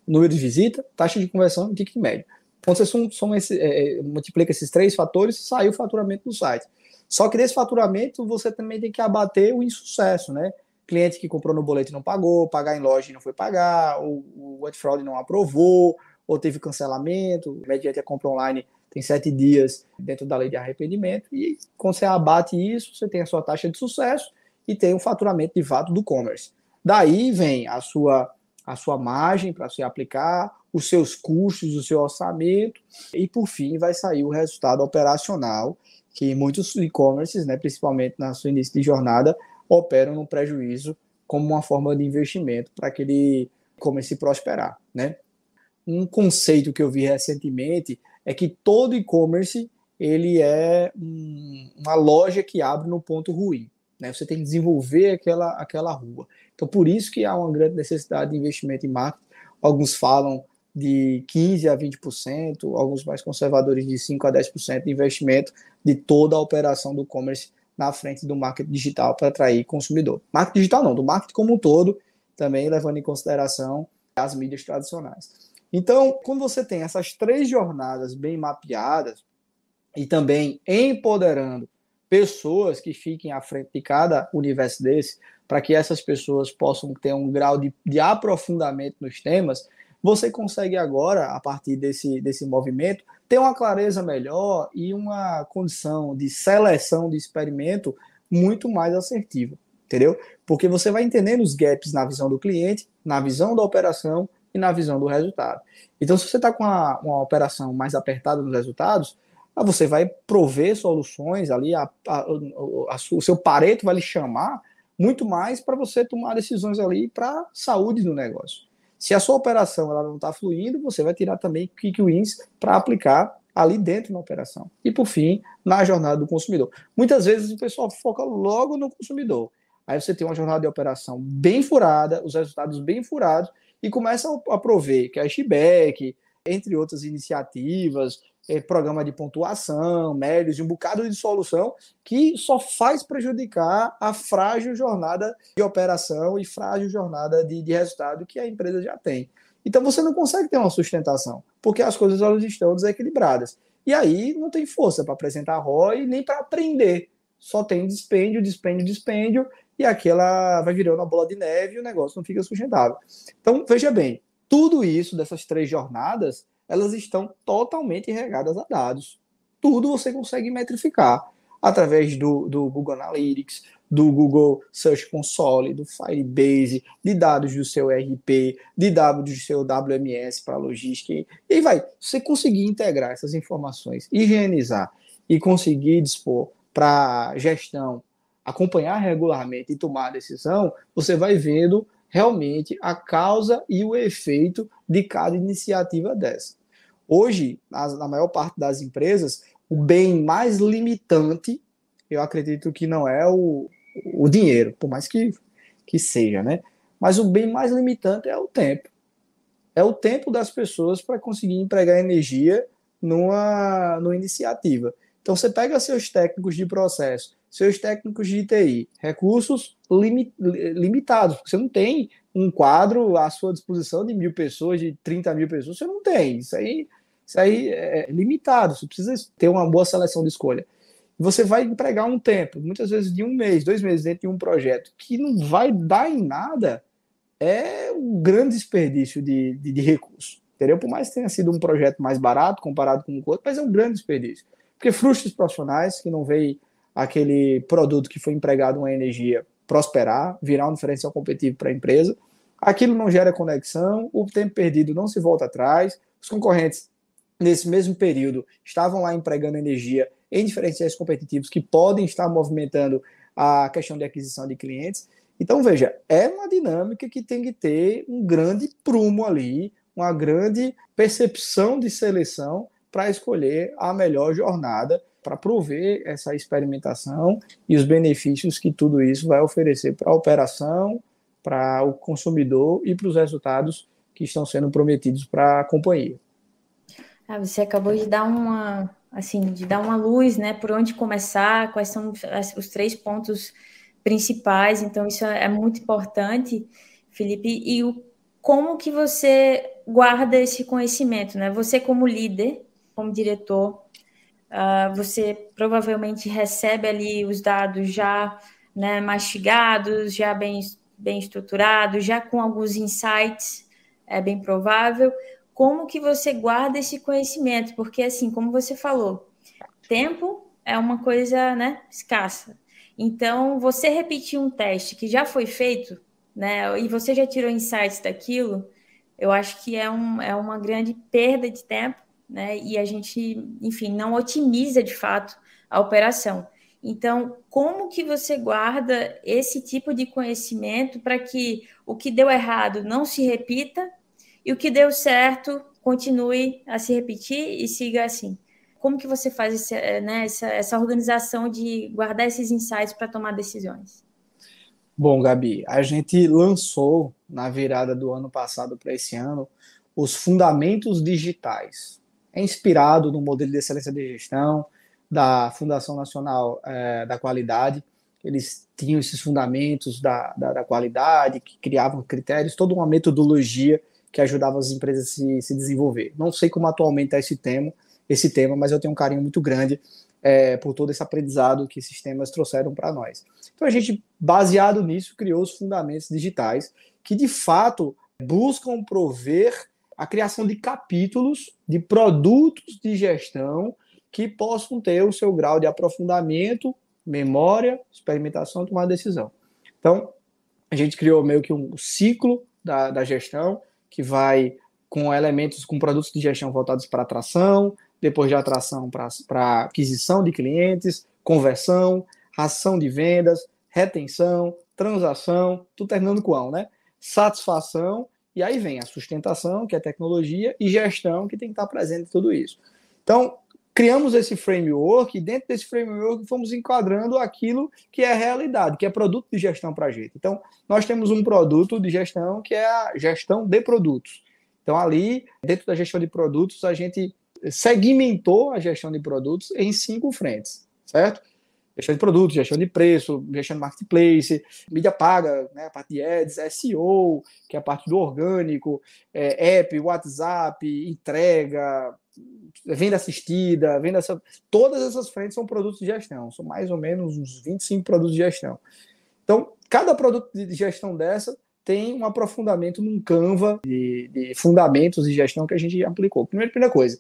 Número de visita, taxa de conversão e ticket médio. Quando você soma esse, é, é, multiplica esses três fatores, sai o faturamento do site. Só que desse faturamento você também tem que abater o insucesso, né? cliente que comprou no boleto e não pagou, pagar em loja e não foi pagar, o, o antifraude não aprovou, ou teve cancelamento, mediante a compra online tem sete dias dentro da lei de arrependimento, e quando você abate isso, você tem a sua taxa de sucesso e tem o faturamento de fato do commerce. Daí vem a sua, a sua margem para você aplicar, os seus custos, o seu orçamento, e por fim vai sair o resultado operacional, que muitos e-commerces, né, principalmente na sua início de jornada, operam no prejuízo como uma forma de investimento para que ele comece a prosperar, né? Um conceito que eu vi recentemente é que todo e-commerce ele é um, uma loja que abre no ponto ruim, né? Você tem que desenvolver aquela aquela rua. Então por isso que há uma grande necessidade de investimento em marketing. Alguns falam de 15 a 20%, alguns mais conservadores de 5 a 10% de investimento de toda a operação do e-commerce na frente do marketing digital para atrair consumidor. Marketing digital não, do marketing como um todo, também levando em consideração as mídias tradicionais. Então, quando você tem essas três jornadas bem mapeadas e também empoderando pessoas que fiquem à frente de cada universo desse, para que essas pessoas possam ter um grau de, de aprofundamento nos temas, você consegue agora, a partir desse, desse movimento, ter uma clareza melhor e uma condição de seleção de experimento muito mais assertiva, entendeu? Porque você vai entendendo os gaps na visão do cliente, na visão da operação e na visão do resultado. Então, se você está com uma, uma, operação mais apertada nos resultados, você vai prover soluções ali, a, a, a, o seu pareto vai lhe chamar muito mais para você tomar decisões ali para saúde do negócio. Se a sua operação ela não está fluindo, você vai tirar também quick wins para aplicar ali dentro na operação. E por fim, na jornada do consumidor. Muitas vezes o pessoal foca logo no consumidor. Aí você tem uma jornada de operação bem furada, os resultados bem furados, e começa a prover cashback, entre outras iniciativas, é, programa de pontuação, médios um bocado de solução que só faz prejudicar a frágil jornada de operação e frágil jornada de, de resultado que a empresa já tem. Então você não consegue ter uma sustentação, porque as coisas elas estão desequilibradas. E aí não tem força para apresentar ROI nem para aprender. Só tem dispêndio, dispêndio, dispêndio, e aquela vai virando uma bola de neve e o negócio não fica sustentável. Então, veja bem, tudo isso dessas três jornadas elas estão totalmente regadas a dados. Tudo você consegue metrificar através do, do Google Analytics, do Google Search Console, do Firebase, de dados do seu RP, de dados do seu WMS para logística. E vai, você conseguir integrar essas informações, higienizar e conseguir dispor para gestão, acompanhar regularmente e tomar decisão, você vai vendo realmente a causa e o efeito de cada iniciativa dessa. Hoje, na, na maior parte das empresas, o bem mais limitante, eu acredito que não é o, o dinheiro, por mais que, que seja, né? Mas o bem mais limitante é o tempo. É o tempo das pessoas para conseguir empregar energia numa, numa iniciativa. Então, você pega seus técnicos de processo, seus técnicos de TI, recursos limit, limitados. Você não tem um quadro à sua disposição de mil pessoas, de 30 mil pessoas. Você não tem. Isso aí isso aí é limitado, você precisa ter uma boa seleção de escolha. Você vai empregar um tempo, muitas vezes de um mês, dois meses dentro de um projeto, que não vai dar em nada, é um grande desperdício de, de, de recurso. Entendeu? Por mais que tenha sido um projeto mais barato comparado com o outro, mas é um grande desperdício. Porque frustra os profissionais que não veem aquele produto que foi empregado uma energia prosperar, virar um diferencial competitivo para a empresa. Aquilo não gera conexão, o tempo perdido não se volta atrás, os concorrentes nesse mesmo período, estavam lá empregando energia em diferenciais competitivos que podem estar movimentando a questão de aquisição de clientes. Então, veja, é uma dinâmica que tem que ter um grande prumo ali, uma grande percepção de seleção para escolher a melhor jornada para prover essa experimentação e os benefícios que tudo isso vai oferecer para a operação, para o consumidor e para os resultados que estão sendo prometidos para a companhia. Ah, você acabou de dar uma assim de dar uma luz, né, por onde começar, quais são os três pontos principais. Então isso é muito importante, Felipe. E o, como que você guarda esse conhecimento, né? Você como líder, como diretor, uh, você provavelmente recebe ali os dados já né, mastigados, já bem, bem estruturados, já com alguns insights, é bem provável. Como que você guarda esse conhecimento? Porque, assim, como você falou, tempo é uma coisa né, escassa. Então, você repetir um teste que já foi feito, né, e você já tirou insights daquilo, eu acho que é, um, é uma grande perda de tempo né? E a gente, enfim, não otimiza de fato a operação. Então, como que você guarda esse tipo de conhecimento para que o que deu errado não se repita e o que deu certo continue a se repetir e siga assim? Como que você faz esse, eh, né, essa, essa organização de guardar esses insights para tomar decisões? Bom, Gabi, a gente lançou na virada do ano passado para esse ano os fundamentos digitais é inspirado no modelo de excelência de gestão da Fundação Nacional é, da Qualidade. Eles tinham esses fundamentos da, da, da, qualidade, que criavam critérios, toda uma metodologia que ajudava as empresas a se, se desenvolver. Não sei como atualmente é esse tema, esse tema, mas eu tenho um carinho muito grande é, por todo esse aprendizado que esses temas trouxeram para nós. Então a gente, baseado nisso, criou os fundamentos digitais que de fato buscam prover a criação de capítulos de produtos de gestão que possam ter o seu grau de aprofundamento, memória, experimentação e tomar decisão. Então, a gente criou meio que um ciclo da, da gestão que vai com elementos, com produtos de gestão voltados para atração, depois de atração para aquisição de clientes, conversão, ração de vendas, retenção, transação, tudo terminando com a, né? Satisfação e aí vem a sustentação, que é tecnologia, e gestão, que tem que estar presente em tudo isso. Então, criamos esse framework, e dentro desse framework fomos enquadrando aquilo que é realidade, que é produto de gestão para a gente. Então, nós temos um produto de gestão que é a gestão de produtos. Então, ali, dentro da gestão de produtos, a gente segmentou a gestão de produtos em cinco frentes, certo? gestão de produtos, gestão de preço, gestão de marketplace, mídia paga, né, a parte de ads, SEO, que é a parte do orgânico, é, app, WhatsApp, entrega, venda assistida, venda todas essas frentes são produtos de gestão, são mais ou menos uns 25 produtos de gestão. Então, cada produto de gestão dessa tem um aprofundamento num Canva de, de fundamentos de gestão que a gente aplicou. Primeira, coisa,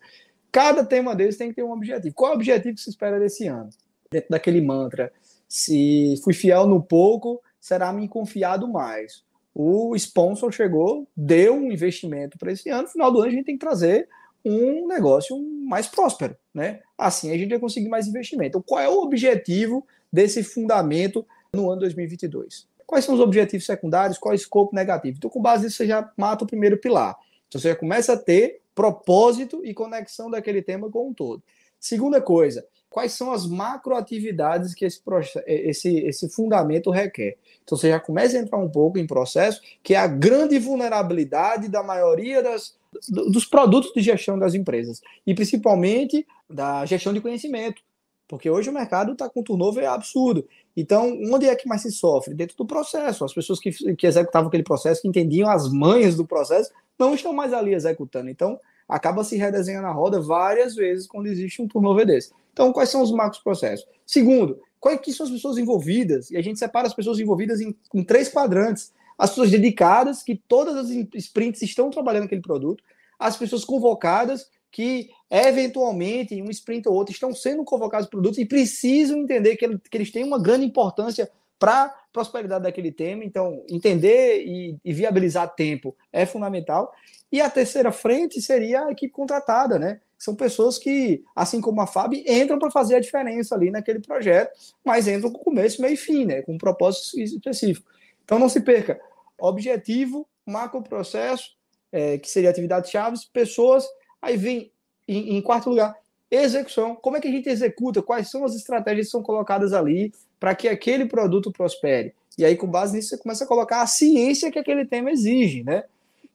cada tema deles tem que ter um objetivo. Qual é o objetivo que se espera desse ano? dentro daquele mantra. Se fui fiel no pouco, será me confiado mais. O sponsor chegou, deu um investimento para esse ano, no final do ano a gente tem que trazer um negócio mais próspero, né? Assim a gente vai conseguir mais investimento. Então, qual é o objetivo desse fundamento no ano 2022? Quais são os objetivos secundários? Qual é o escopo negativo? Então, com base nisso, você já mata o primeiro pilar. Então, você já começa a ter propósito e conexão daquele tema com um todo. Segunda coisa, quais são as macroatividades que esse, esse, esse fundamento requer. Então você já começa a entrar um pouco em processo, que é a grande vulnerabilidade da maioria das, dos produtos de gestão das empresas, e principalmente da gestão de conhecimento. Porque hoje o mercado está com turnover absurdo. Então, onde é que mais se sofre? Dentro do processo. As pessoas que, que executavam aquele processo, que entendiam as manhas do processo, não estão mais ali executando. Então, acaba se redesenhando a roda várias vezes quando existe um turnover desse. Então, quais são os macros processos? Segundo, quais que são as pessoas envolvidas? E a gente separa as pessoas envolvidas em, em três quadrantes. As pessoas dedicadas, que todas as sprints estão trabalhando aquele produto. As pessoas convocadas, que eventualmente, em um sprint ou outro, estão sendo convocados produtos e precisam entender que, que eles têm uma grande importância para a prosperidade daquele tema. Então, entender e, e, viabilizar tempo é fundamental. E a terceira frente seria a equipe contratada, né? São pessoas que, assim como a FAB, entram para fazer a diferença ali naquele projeto, mas entram com começo, meio e fim, né? Com um propósito específico. Então, não se perca. Objetivo, macro processo, é, que seria atividade chaves, pessoas. Aí vem, em, em quarto lugar, execução. Como é que a gente executa? Quais são as estratégias que são colocadas ali para que aquele produto prospere? E aí, com base nisso, você começa a colocar a ciência que aquele tema exige, né?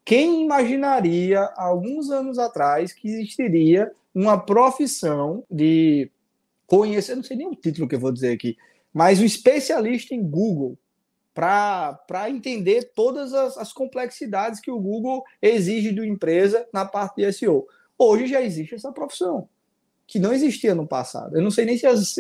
Quem imaginaria, alguns anos atrás, que existiria uma profissão de conhecer, não sei nem o título que eu vou dizer aqui, mas um especialista em Google para entender todas as, as, complexidades que o Google exige de uma empresa na parte de SEO. Hoje já existe essa profissão, que não existia no passado. Eu não sei nem se as,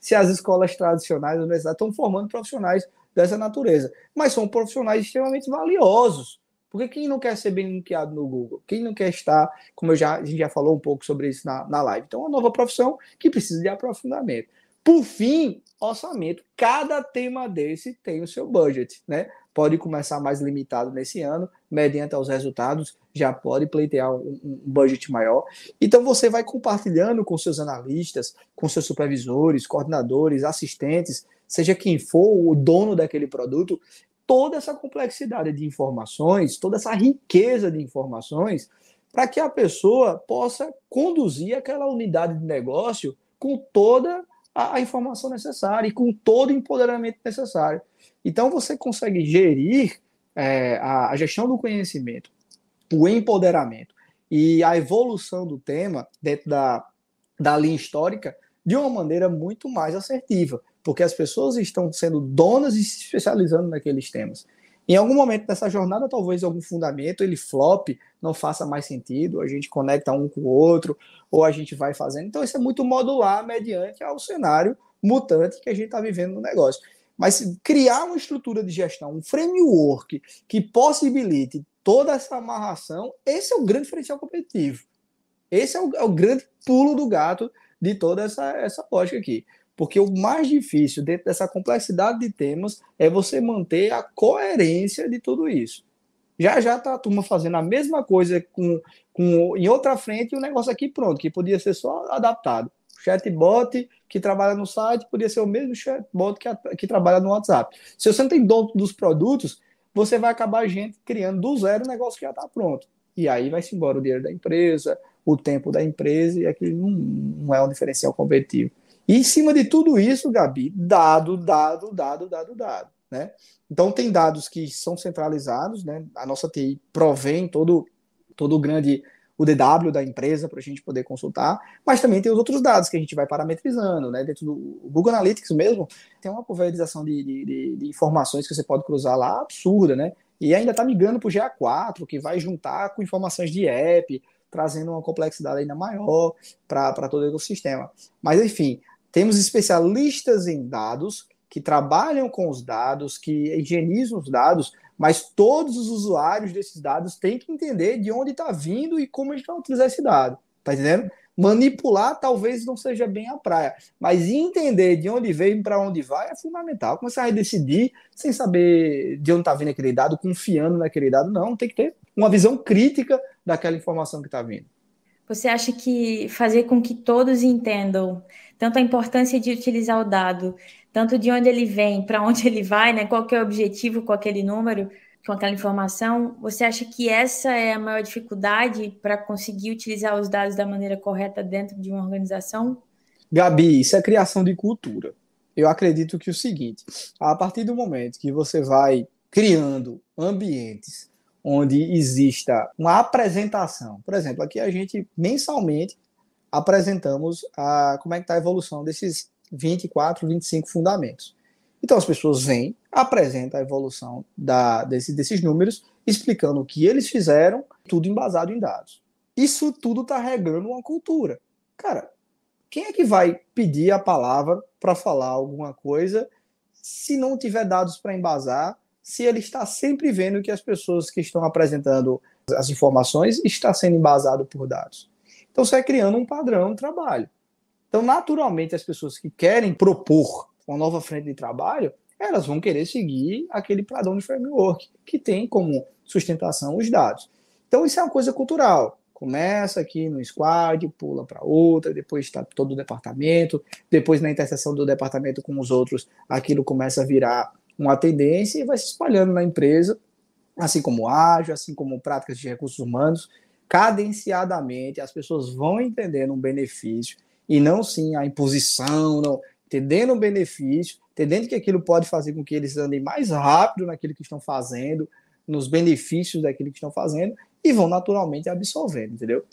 se as escolas tradicionais, universidades, estão formando profissionais dessa natureza, mas são profissionais extremamente valiosos. Porque quem não quer ser bem linkeado no Google? Quem não quer estar, como eu já, a gente já falou um pouco sobre isso na, na live? Então, é uma nova profissão que precisa de aprofundamento. Por fim, orçamento. Cada tema desse tem o seu budget, né? Pode começar mais limitado nesse ano, mediante os resultados, já pode pleitear um, um budget maior. Então você vai compartilhando com seus analistas, com seus supervisores, coordenadores, assistentes, seja quem for o dono daquele produto, toda essa complexidade de informações, toda essa riqueza de informações, para que a pessoa possa conduzir aquela unidade de negócio com toda a, a informação necessária e com todo o empoderamento necessário. Então, você consegue gerir é, a, a gestão do conhecimento, o empoderamento e a evolução do tema dentro da, da linha histórica de uma maneira muito mais assertiva, porque as pessoas estão sendo donas e se especializando naqueles temas. Em algum momento dessa jornada, talvez algum fundamento ele flop, não faça mais sentido, a gente conecta um com o outro, ou a gente vai fazendo. Então, isso é muito modular mediante ao cenário mutante que a gente está vivendo no negócio. Mas criar uma estrutura de gestão, um framework que possibilite toda essa amarração, esse é o grande diferencial competitivo. Esse é o, é o grande pulo do gato de toda essa, essa lógica aqui. Porque o mais difícil dentro dessa complexidade de temas é você manter a coerência de tudo isso. Já já tá a turma fazendo a mesma coisa com, com em outra frente e o negócio aqui pronto, que podia ser só adaptado. Chatbot que trabalha no site podia ser o mesmo chatbot que, que trabalha no WhatsApp. Se você não tem dono dos produtos, você vai acabar gente criando do zero um negócio que já está pronto. E aí vai-se embora o dinheiro da empresa, o tempo da empresa, e aquilo não, não é um diferencial competitivo. E em cima de tudo isso, Gabi, dado, dado, dado, dado, dado. Né? Então tem dados que são centralizados, né? A nossa TI provém todo, todo o grande DW da empresa para a gente poder consultar, mas também tem os outros dados que a gente vai parametrizando, né? Dentro do Google Analytics mesmo, tem uma pulverização de, de, de informações que você pode cruzar lá absurda, né? E ainda está migrando para o GA4, que vai juntar com informações de app, trazendo uma complexidade ainda maior para todo o ecossistema. Mas, enfim, temos especialistas em dados que trabalham com os dados, que higienizam os dados, mas todos os usuários desses dados têm que entender de onde está vindo e como a gente vai utilizar esse dado. Tá entendendo? Manipular talvez não seja bem a praia, mas entender de onde veio e para onde vai é fundamental. Começar a decidir sem saber de onde está vindo aquele dado, confiando naquele dado, não. Tem que ter uma visão crítica daquela informação que está vindo. Você acha que fazer com que todos entendam tanto a importância de utilizar o dado, tanto de onde ele vem, para onde ele vai, né? Qual é o objetivo com aquele número, com aquela informação? Você acha que essa é a maior dificuldade para conseguir utilizar os dados da maneira correta dentro de uma organização? Gabi, isso é criação de cultura. Eu acredito que o seguinte, a partir do momento que você vai criando ambientes onde exista uma apresentação. Por exemplo, aqui a gente mensalmente apresentamos a, como é que está a evolução desses 24, 25 fundamentos. Então as pessoas vêm, apresentam a evolução da, desse, desses números, explicando o que eles fizeram, tudo embasado em dados. Isso tudo está regando uma cultura. Cara, quem é que vai pedir a palavra para falar alguma coisa se não tiver dados para embasar se ele está sempre vendo que as pessoas que estão apresentando as informações está sendo embasado por dados. Então você vai criando um padrão de trabalho. Então, naturalmente, as pessoas que querem propor uma nova frente de trabalho, elas vão querer seguir aquele padrão de framework que tem como sustentação os dados. Então, isso é uma coisa cultural. Começa aqui no squad, pula para outra, depois está todo o departamento, depois na interseção do departamento com os outros, aquilo começa a virar uma tendência e vai se espalhando na empresa, assim como ágil, assim como práticas de recursos humanos, cadenciadamente, as pessoas vão entendendo um benefício e não sim a imposição, não, entendendo o benefício, entendendo que aquilo pode fazer com que eles andem mais rápido naquilo que estão fazendo, nos benefícios daquilo que estão fazendo e vão naturalmente absorvendo, entendeu?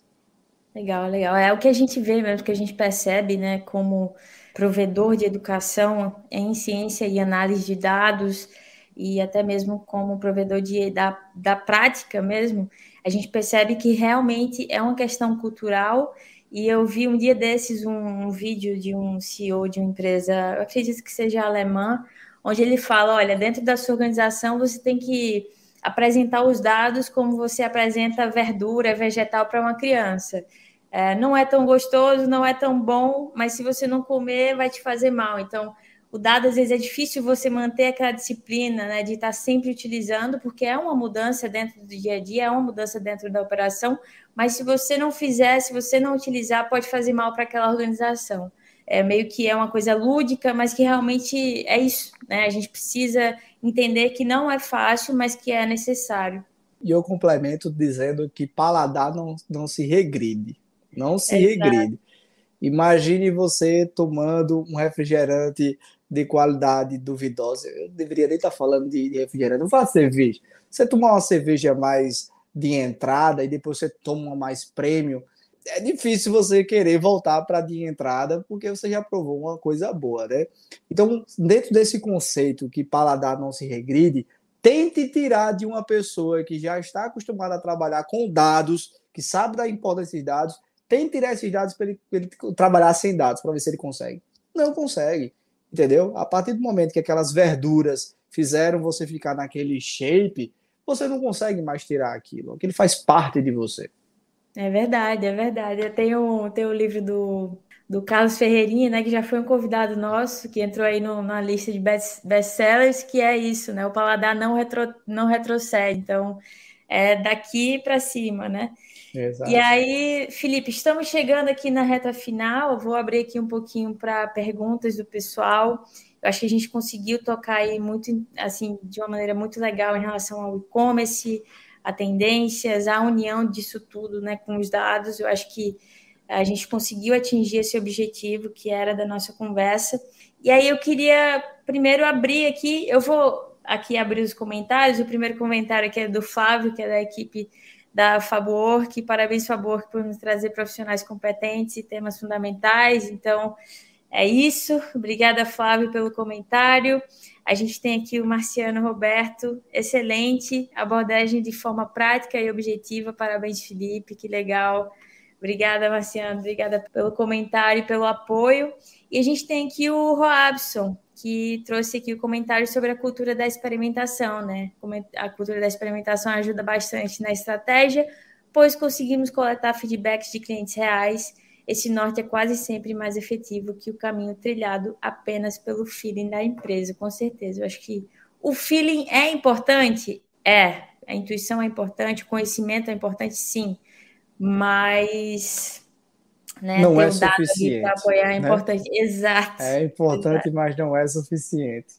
Legal, legal. É o que a gente vê mesmo, que a gente percebe, né, como provedor de educação em ciência e análise de dados, e até mesmo como provedor de, da, da prática mesmo, a gente percebe que realmente é uma questão cultural. E eu vi um dia desses um, um vídeo de um CEO de uma empresa, eu acredito que seja alemã, onde ele fala: olha, dentro da sua organização você tem que apresentar os dados como você apresenta verdura, vegetal para uma criança. É, não é tão gostoso, não é tão bom, mas se você não comer, vai te fazer mal. Então, o dado às vezes é difícil você manter aquela disciplina, né, de estar sempre utilizando, porque é uma mudança dentro do dia a dia, é uma mudança dentro da operação, mas se você não fizer, se você não utilizar, pode fazer mal para aquela organização. É meio que é uma coisa lúdica, mas que realmente é isso, né? A gente precisa entender que não é fácil, mas que é necessário. E eu complemento dizendo que paladar não, não se regride. Não se regride. Imagine você tomando um refrigerante de qualidade duvidosa. Eu deveria nem estar falando de, refrigerante, não faz cerveja. Você tomar uma cerveja mais de entrada e depois você toma uma mais prêmio, é difícil você querer voltar para de entrada porque você já provou uma coisa boa, né? Então, dentro desse conceito que paladar não se regride, tente tirar de uma pessoa que já está acostumada a trabalhar com dados, que sabe da importância de dados, tente tirar esses dados para ele, ele, trabalhar sem dados, para ver se ele consegue. Não consegue, entendeu? A partir do momento que aquelas verduras fizeram você ficar naquele shape, você não consegue mais tirar aquilo. Aquilo faz parte de você. É verdade, é verdade. Eu tenho, tenho o livro do, do Carlos Ferreirinha, né, que já foi um convidado nosso, que entrou aí no, na lista de best-sellers, que é isso, né? O paladar não, retro, não retrocede. Então, é daqui para cima, né? Exato. E aí, Felipe, estamos chegando aqui na reta final. Eu vou abrir aqui um pouquinho para perguntas do pessoal. Eu acho que a gente conseguiu tocar aí muito, assim, de uma maneira muito legal em relação ao e-commerce, a tendências, a união disso tudo, né, com os dados. Eu acho que a gente conseguiu atingir esse objetivo que era da nossa conversa. E aí eu queria primeiro abrir aqui, eu vou aqui abrir os comentários. O primeiro comentário aqui é do Flávio, que é da equipe da Fabwork. Parabéns, Fabwork, por nos trazer profissionais competentes e temas fundamentais. Então, é isso. Obrigada, Flávio, pelo comentário. A gente tem aqui o Marciano Roberto, excelente abordagem de forma prática e objetiva. Parabéns, Felipe, que legal. Obrigada, Marciano, obrigada pelo comentário e pelo apoio. E a gente tem aqui o Roabson, que trouxe aqui o comentário sobre a cultura da experimentação, né? A cultura da experimentação ajuda bastante na estratégia, pois conseguimos coletar feedbacks de clientes reais esse norte é quase sempre mais efetivo que o caminho trilhado apenas pelo feeling da empresa, com certeza. Eu acho que o feeling é importante? É. A intuição é importante, o conhecimento é importante, sim. Mas né, não é suficiente. Para apoiar é né? importante. Exato. É importante, exato. mas não é suficiente.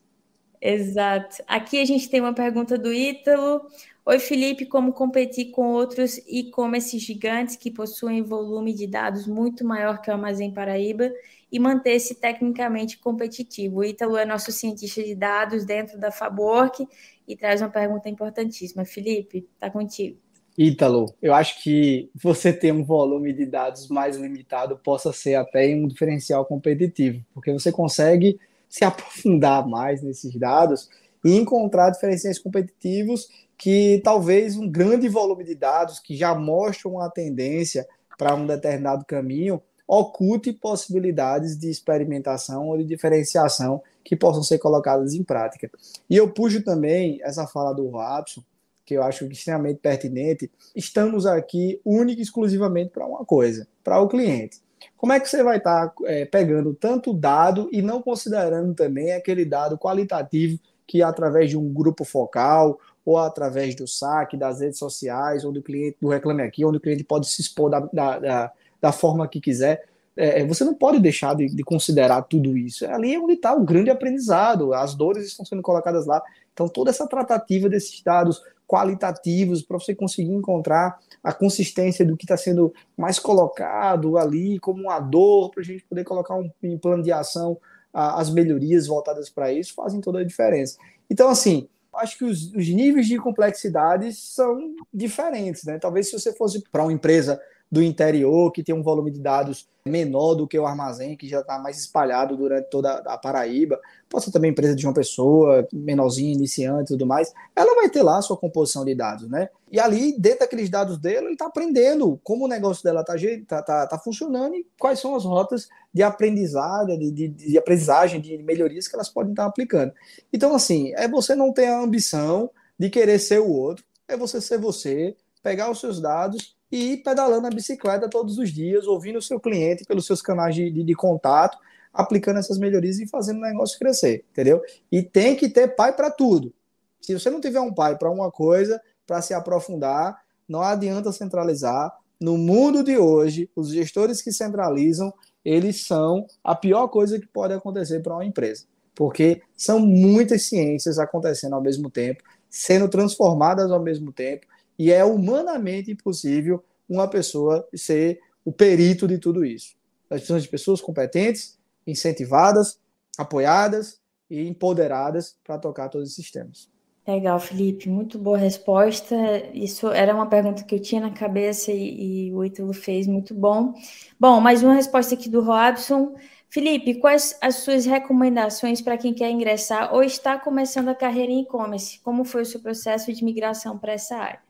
Exato. Aqui a gente tem uma pergunta do Ítalo. Oi, Felipe, como competir com outros e-commerce gigantes que possuem volume de dados muito maior que o Armazém Paraíba e manter-se tecnicamente competitivo? O Ítalo é nosso cientista de dados dentro da Fabwork e traz uma pergunta importantíssima. Felipe, está contigo. Ítalo, eu acho que você ter um volume de dados mais limitado possa ser até um diferencial competitivo, porque você consegue se aprofundar mais nesses dados e encontrar diferenciais competitivos que talvez um grande volume de dados que já mostram uma tendência para um determinado caminho oculte possibilidades de experimentação ou de diferenciação que possam ser colocadas em prática. E eu puxo também essa fala do Robson, que eu acho extremamente pertinente. Estamos aqui única e exclusivamente para uma coisa, para o cliente. Como é que você vai estar tá, é, pegando tanto dado e não considerando também aquele dado qualitativo que através de um grupo focal ou através do saque, das redes sociais, ou do cliente, do Reclame Aqui, onde o cliente pode se expor da, da, da, da forma que quiser. É, você não pode deixar de, de, considerar tudo isso. Ali é onde está o grande aprendizado, as dores estão sendo colocadas lá. Então, toda essa tratativa desses dados qualitativos para você conseguir encontrar a consistência do que está sendo mais colocado ali como uma dor para a gente poder colocar um, um plano de ação as melhorias voltadas para isso fazem toda a diferença. Então, assim, acho que os, os níveis de complexidade são diferentes, né? Talvez se você fosse para uma empresa do interior, que tem um volume de dados menor do que o armazém, que já está mais espalhado durante toda a Paraíba, pode ser também empresa de uma pessoa, menorzinha, iniciante e tudo mais, ela vai ter lá a sua composição de dados, né? E ali, dentro daqueles dados dele, ele está aprendendo como o negócio dela está tá, tá, tá funcionando e quais são as rotas de aprendizado, de, de, de aprendizagem, de melhorias que elas podem estar aplicando. Então, assim, é você não ter a ambição de querer ser o outro, é você ser você, pegar os seus dados e pedalando a bicicleta todos os dias, ouvindo o seu cliente pelos seus canais de, de, de contato, aplicando essas melhorias e fazendo o negócio crescer, entendeu? E tem que ter pai para tudo. Se você não tiver um pai para uma coisa, para se aprofundar, não adianta centralizar. No mundo de hoje, os gestores que centralizam, eles são a pior coisa que pode acontecer para uma empresa, porque são muitas ciências acontecendo ao mesmo tempo, sendo transformadas ao mesmo tempo, e é humanamente impossível uma pessoa ser o perito de tudo isso. Nós precisamos de pessoas competentes, incentivadas, apoiadas e empoderadas para tocar todos esses temas. Legal, Felipe, muito boa resposta. Isso era uma pergunta que eu tinha na cabeça e, e o Ítalo fez muito bom. Bom, mais uma resposta aqui do Robson. Felipe, quais as suas recomendações para quem quer ingressar ou está começando a carreira em e-commerce? Como foi o seu processo de migração para essa área?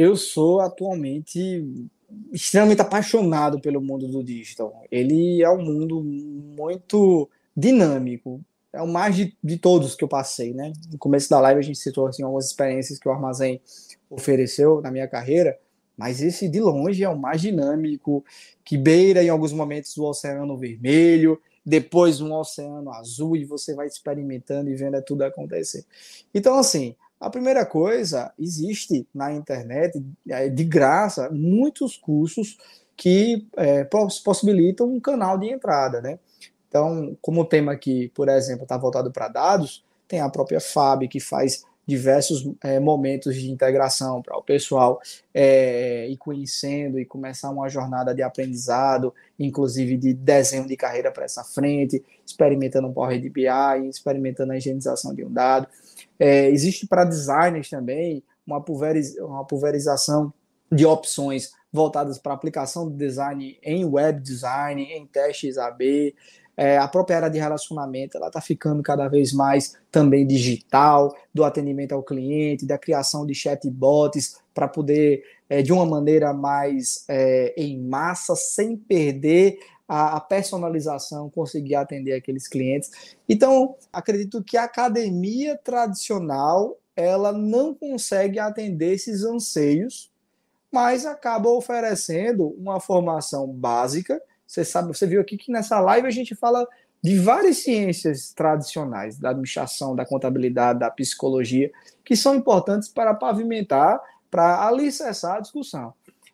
Eu sou atualmente extremamente apaixonado pelo mundo do digital. Ele é um mundo muito dinâmico. É o mais de, de todos que eu passei, né? No começo da live a gente citou assim, algumas experiências que o Armazém ofereceu na minha carreira, mas esse de longe é o mais dinâmico, que beira em alguns momentos o oceano vermelho, depois um oceano azul e você vai experimentando e vendo tudo acontecer. Então assim, a primeira coisa, existe na internet, é, de graça, muitos cursos que é, possibilitam um canal de entrada, né? Então, como o tema aqui, por exemplo, está voltado para dados, tem a própria FAB, que faz diversos é, momentos de integração para o pessoal é, ir conhecendo e começar uma jornada de aprendizado, inclusive de desenho de carreira para essa frente, experimentando um Power BI, experimentando a higienização de um dado. É, existe para designers também uma, pulveriz, uma pulverização de opções voltadas para aplicação de design em web design, em testes AB, é, a própria área de relacionamento ela está ficando cada vez mais também digital, do atendimento ao cliente, da criação de chatbots para poder, é, de uma maneira mais é, em massa, sem perder a, a, personalização, conseguir atender aqueles clientes. Então, acredito que a academia tradicional ela não consegue atender esses anseios, mas acaba oferecendo uma formação básica você sabe, você viu aqui que nessa live a gente fala de várias ciências tradicionais, da administração, da contabilidade, da psicologia, que são importantes para pavimentar, para alicerçar a discussão.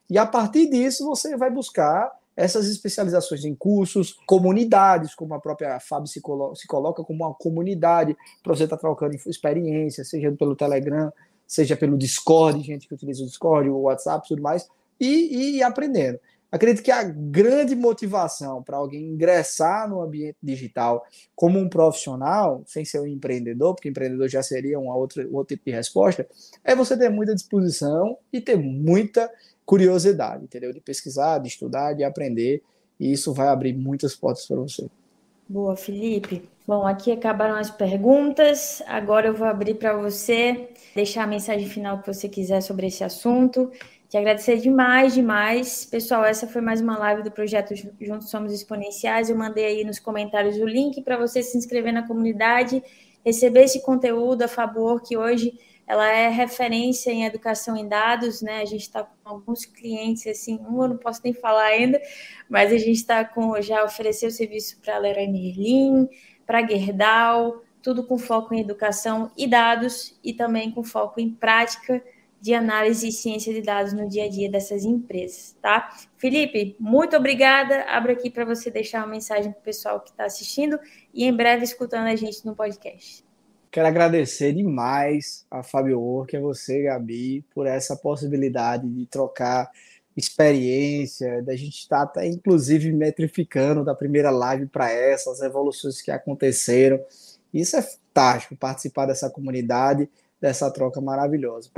E a partir disso você vai buscar essas especializações em cursos, comunidades, como a própria FAB se, colo se coloca como uma comunidade para você estar tá trocando experiência, seja pelo Telegram, seja pelo Discord, gente que utiliza o Discord, o WhatsApp e tudo mais, e, e aprendendo. Acredito que a grande motivação para alguém ingressar no ambiente digital como um profissional, sem ser um empreendedor, porque empreendedor já seria um outro tipo de resposta, é você ter muita disposição e ter muita curiosidade, entendeu? De pesquisar, de estudar, de aprender, e isso vai abrir muitas portas para você. Boa, Felipe. Bom, aqui acabaram as perguntas. Agora eu vou abrir para você deixar a mensagem final que você quiser sobre esse assunto. Te agradecer demais, demais. Pessoal, essa foi mais uma live do projeto Juntos Somos Exponenciais. Eu mandei aí nos comentários o link para você se inscrever na comunidade, receber esse conteúdo, a favor, que hoje ela é referência em educação em dados, né? A gente está com alguns clientes, assim, um eu não posso nem falar ainda, mas a gente está com, já ofereceu serviço para a Leroy Merlin, para Gerdau, tudo com foco em educação e dados, e também com foco em prática de análise e ciência de dados no dia a dia dessas empresas, tá? Felipe, muito obrigada. Abro aqui para você deixar uma mensagem para o pessoal que está assistindo e em breve escutando a gente no podcast. Quero agradecer demais a Fábio Work, a você, Gabi, por essa possibilidade de trocar experiência, da gente estar até inclusive metrificando da primeira live para essa, as evoluções que aconteceram. Isso é fantástico, participar dessa comunidade, dessa troca maravilhosa.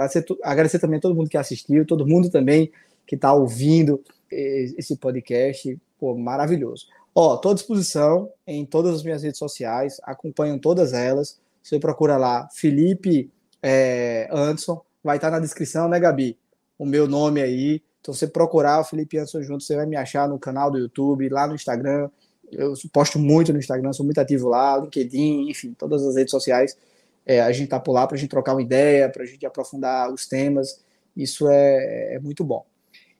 Agradecer também a todo mundo que assistiu, todo mundo também que está ouvindo esse podcast, pô, maravilhoso. Ó, estou à disposição em todas as minhas redes sociais, acompanham todas elas. Você procura lá, Felipe é, Anderson, vai estar tá na descrição, né, Gabi? O meu nome aí, então, você procurar o Felipe Anderson junto, você vai me achar no canal do YouTube, lá no Instagram. Eu posto muito no Instagram, sou muito ativo lá, LinkedIn, enfim, todas as redes sociais. É, a gente tá por lá para a gente trocar uma ideia, para a gente aprofundar os temas. Isso é, é muito bom.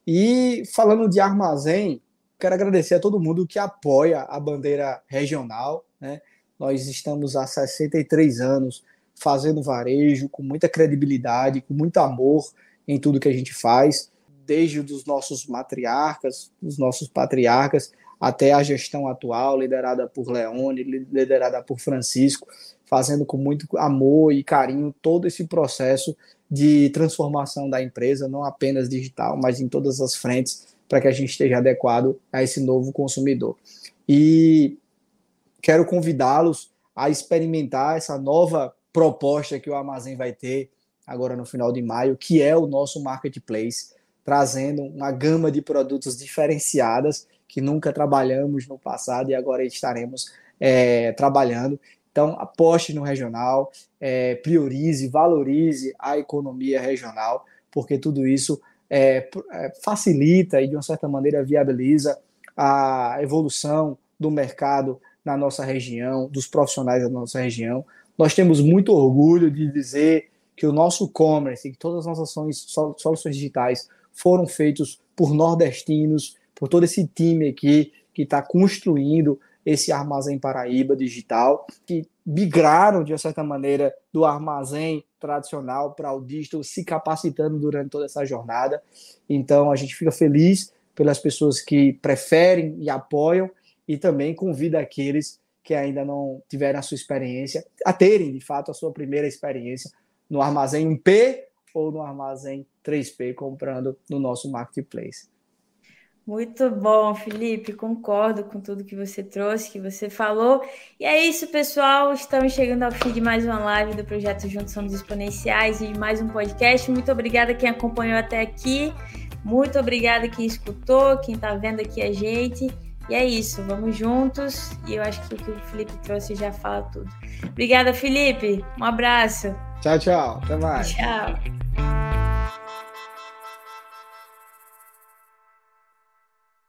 E falando de armazém, quero agradecer a todo mundo que apoia a bandeira regional. Né? Nós estamos há 63 anos fazendo varejo com muita credibilidade, com muito amor em tudo que a gente faz desde os nossos matriarcas, os nossos patriarcas, até a gestão atual, liderada por Leone, liderada por Francisco, fazendo com muito amor e carinho todo esse processo de transformação da empresa, não apenas digital, mas em todas as frentes, para que a gente esteja adequado a esse novo consumidor. E quero convidá-los a experimentar essa nova proposta que o Armazém vai ter agora no final de maio, que é o nosso marketplace trazendo uma gama de produtos diferenciadas que nunca trabalhamos no passado e agora estaremos é, trabalhando. Então, aposte no regional, é, priorize, valorize a economia regional, porque tudo isso é, é, facilita e, de uma certa maneira, viabiliza a evolução do mercado na nossa região, dos profissionais da nossa região. Nós temos muito orgulho de dizer que o nosso commerce, que todas as nossas soluções digitais foram feitos por nordestinos, por todo esse time aqui que está construindo esse armazém Paraíba digital, que migraram, de certa maneira, do armazém tradicional para o digital, se capacitando durante toda essa jornada. Então, a gente fica feliz pelas pessoas que preferem e apoiam, e também convida aqueles que ainda não tiveram a sua experiência a terem, de fato, a sua primeira experiência no armazém 1P ou no armazém 3P comprando no nosso marketplace. Muito bom, Felipe. Concordo com tudo que você trouxe, que você falou. E é isso, pessoal. Estamos chegando ao fim de mais uma live do Projeto Juntos Somos Exponenciais e de mais um podcast. Muito obrigada quem acompanhou até aqui. Muito obrigada quem escutou, quem está vendo aqui a gente. E é isso, vamos juntos. E eu acho que o que o Felipe trouxe já fala tudo. Obrigada, Felipe. Um abraço. Tchau, tchau. Até mais. Tchau.